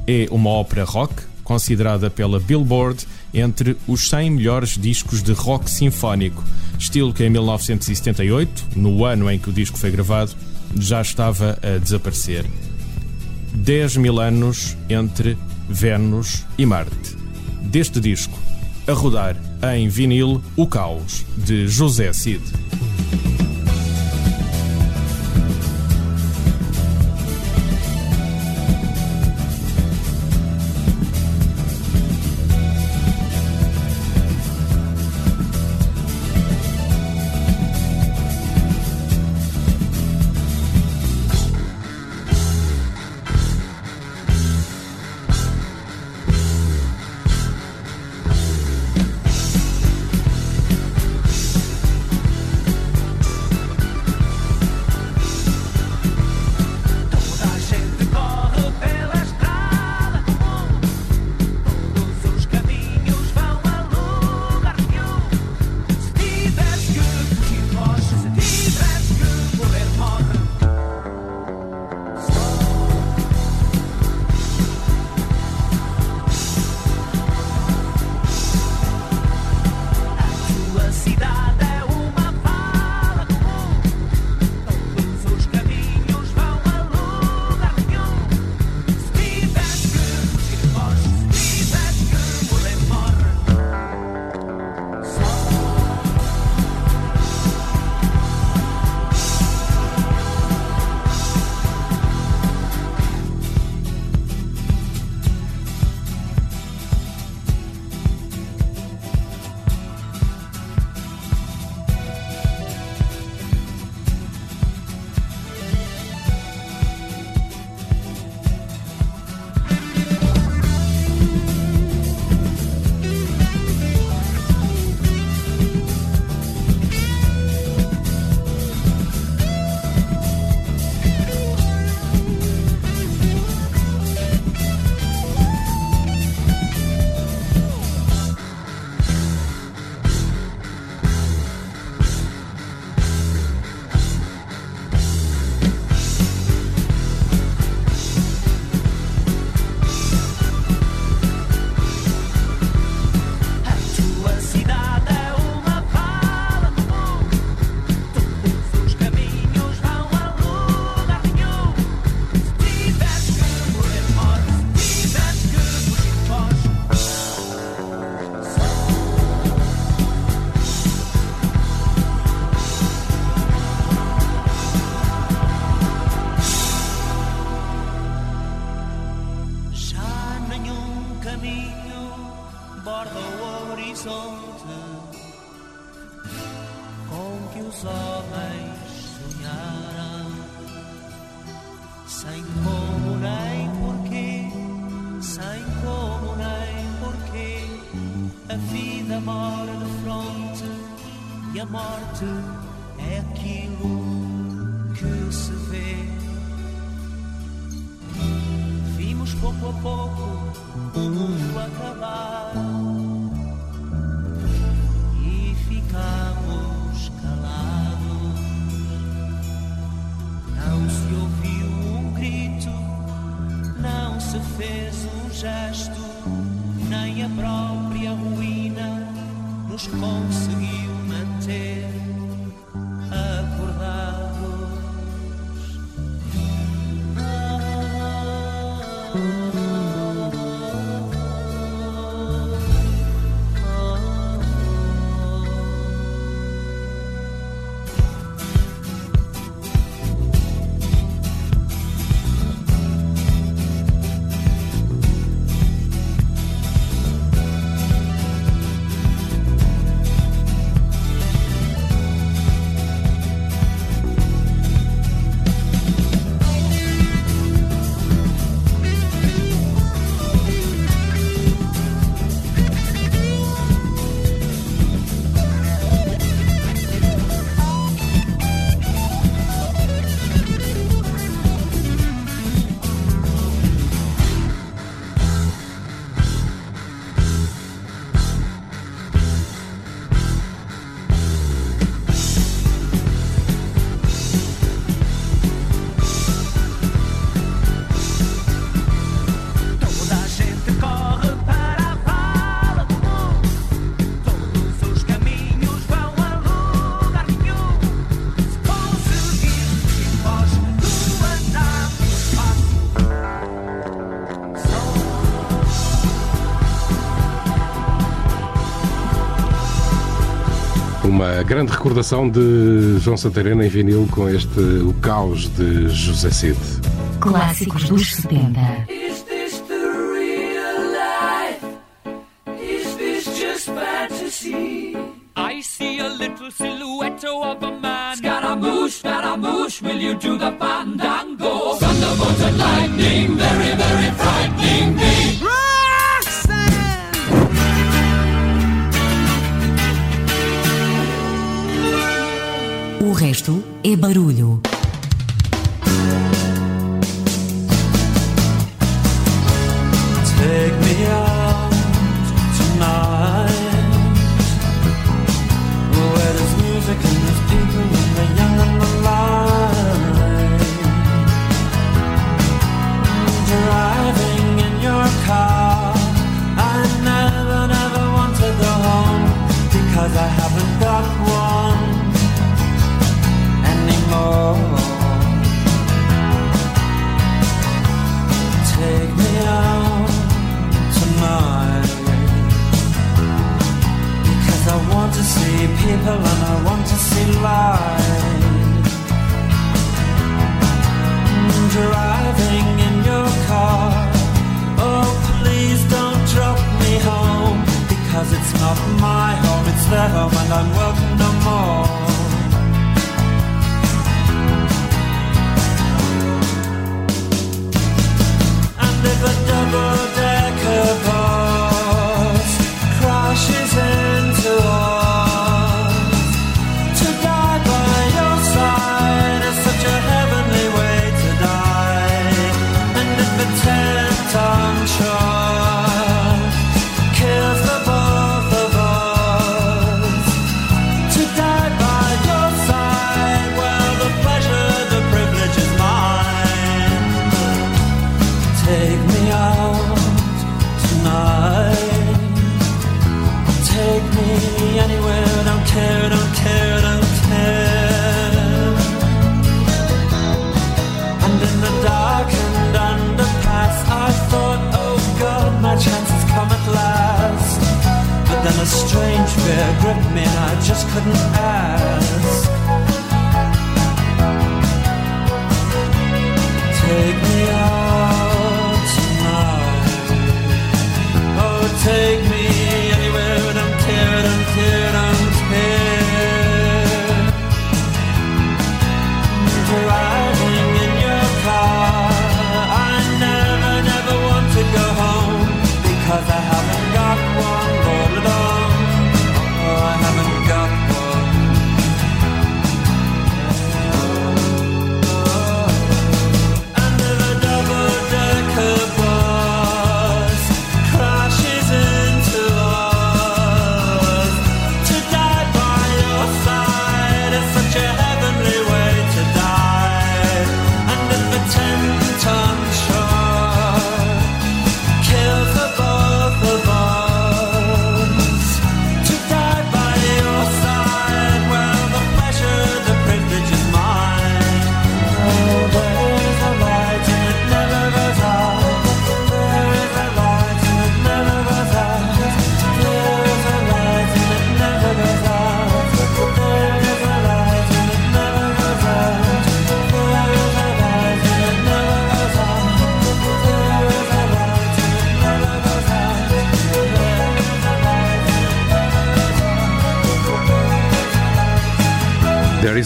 É uma ópera rock considerada pela Billboard entre os 100 melhores discos de rock sinfónico, estilo que em 1978, no ano em que o disco foi gravado, já estava a desaparecer. 10 mil anos entre Vênus e Marte. Deste disco, a rodar em vinil O Caos, de José Cid. Nos A grande recordação de João Santarena em vinil com este O Caos de José Cid. Clássicos dos 70. I see a little silhouette of a man. Scaramouche, Scaramouche, will you do the pan?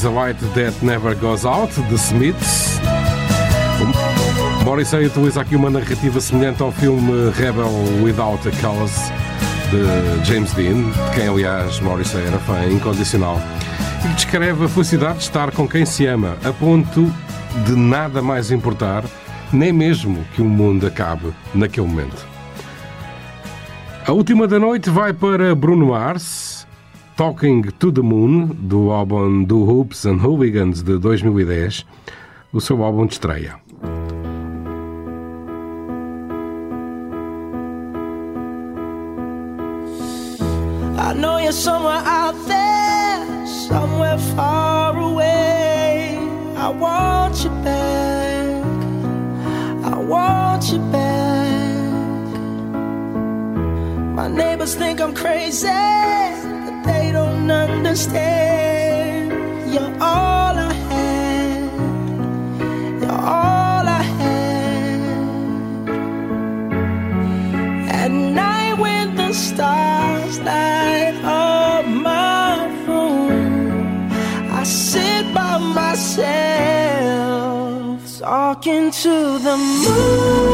a Light That Never Goes Out, de Smiths. Morrissey utiliza aqui uma narrativa semelhante ao filme Rebel Without a Cause, de James Dean, de quem, aliás, Morrissey era fã incondicional. E descreve a felicidade de estar com quem se ama, a ponto de nada mais importar, nem mesmo que o mundo acabe naquele momento. A última da noite vai para Bruno Mars, Talking to the Moon, do álbum do Hoops and Hooligans de 2010, o seu álbum de estreia. I know you're somewhere out there, somewhere far away. I want you back. I want you back. My neighbors think I'm crazy. to the moon.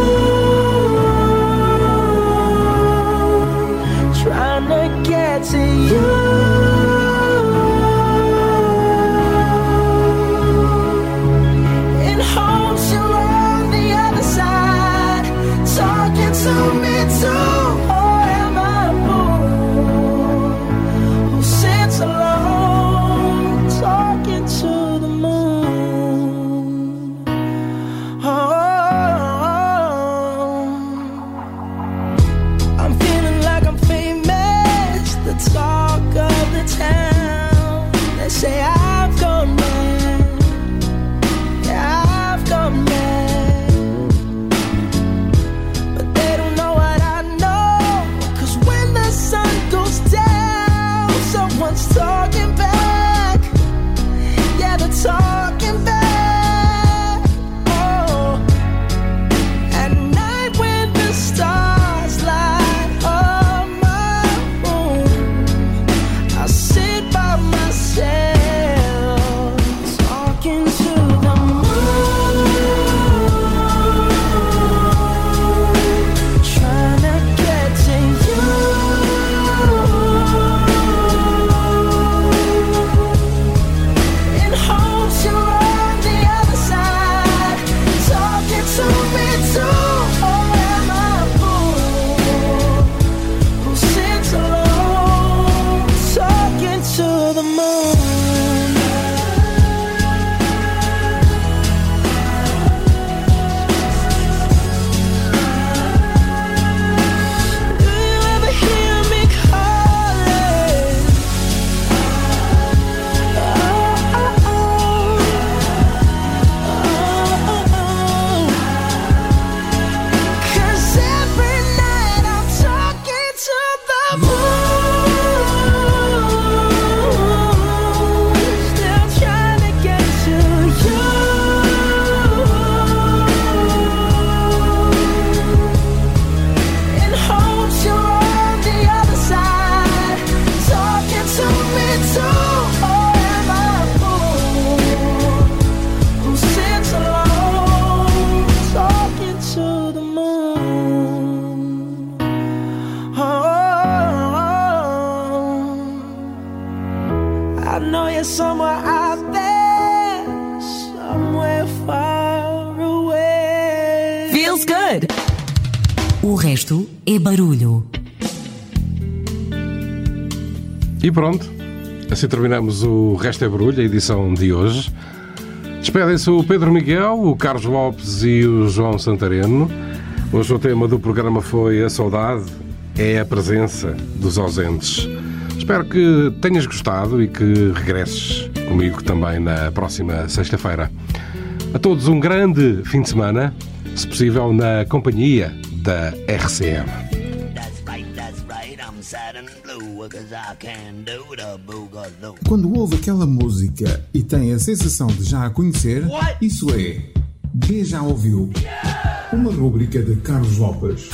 pronto, assim terminamos o Resto é Barulho, a edição de hoje. Despedem-se o Pedro Miguel, o Carlos Lopes e o João Santareno. Hoje o tema do programa foi A Saudade é a Presença dos Ausentes. Espero que tenhas gostado e que regresses comigo também na próxima sexta-feira. A todos um grande fim de semana, se possível na companhia da RCM. aquela música e tem a sensação de já a conhecer, What? isso é Já Ouviu, uma rubrica de Carlos Lopes.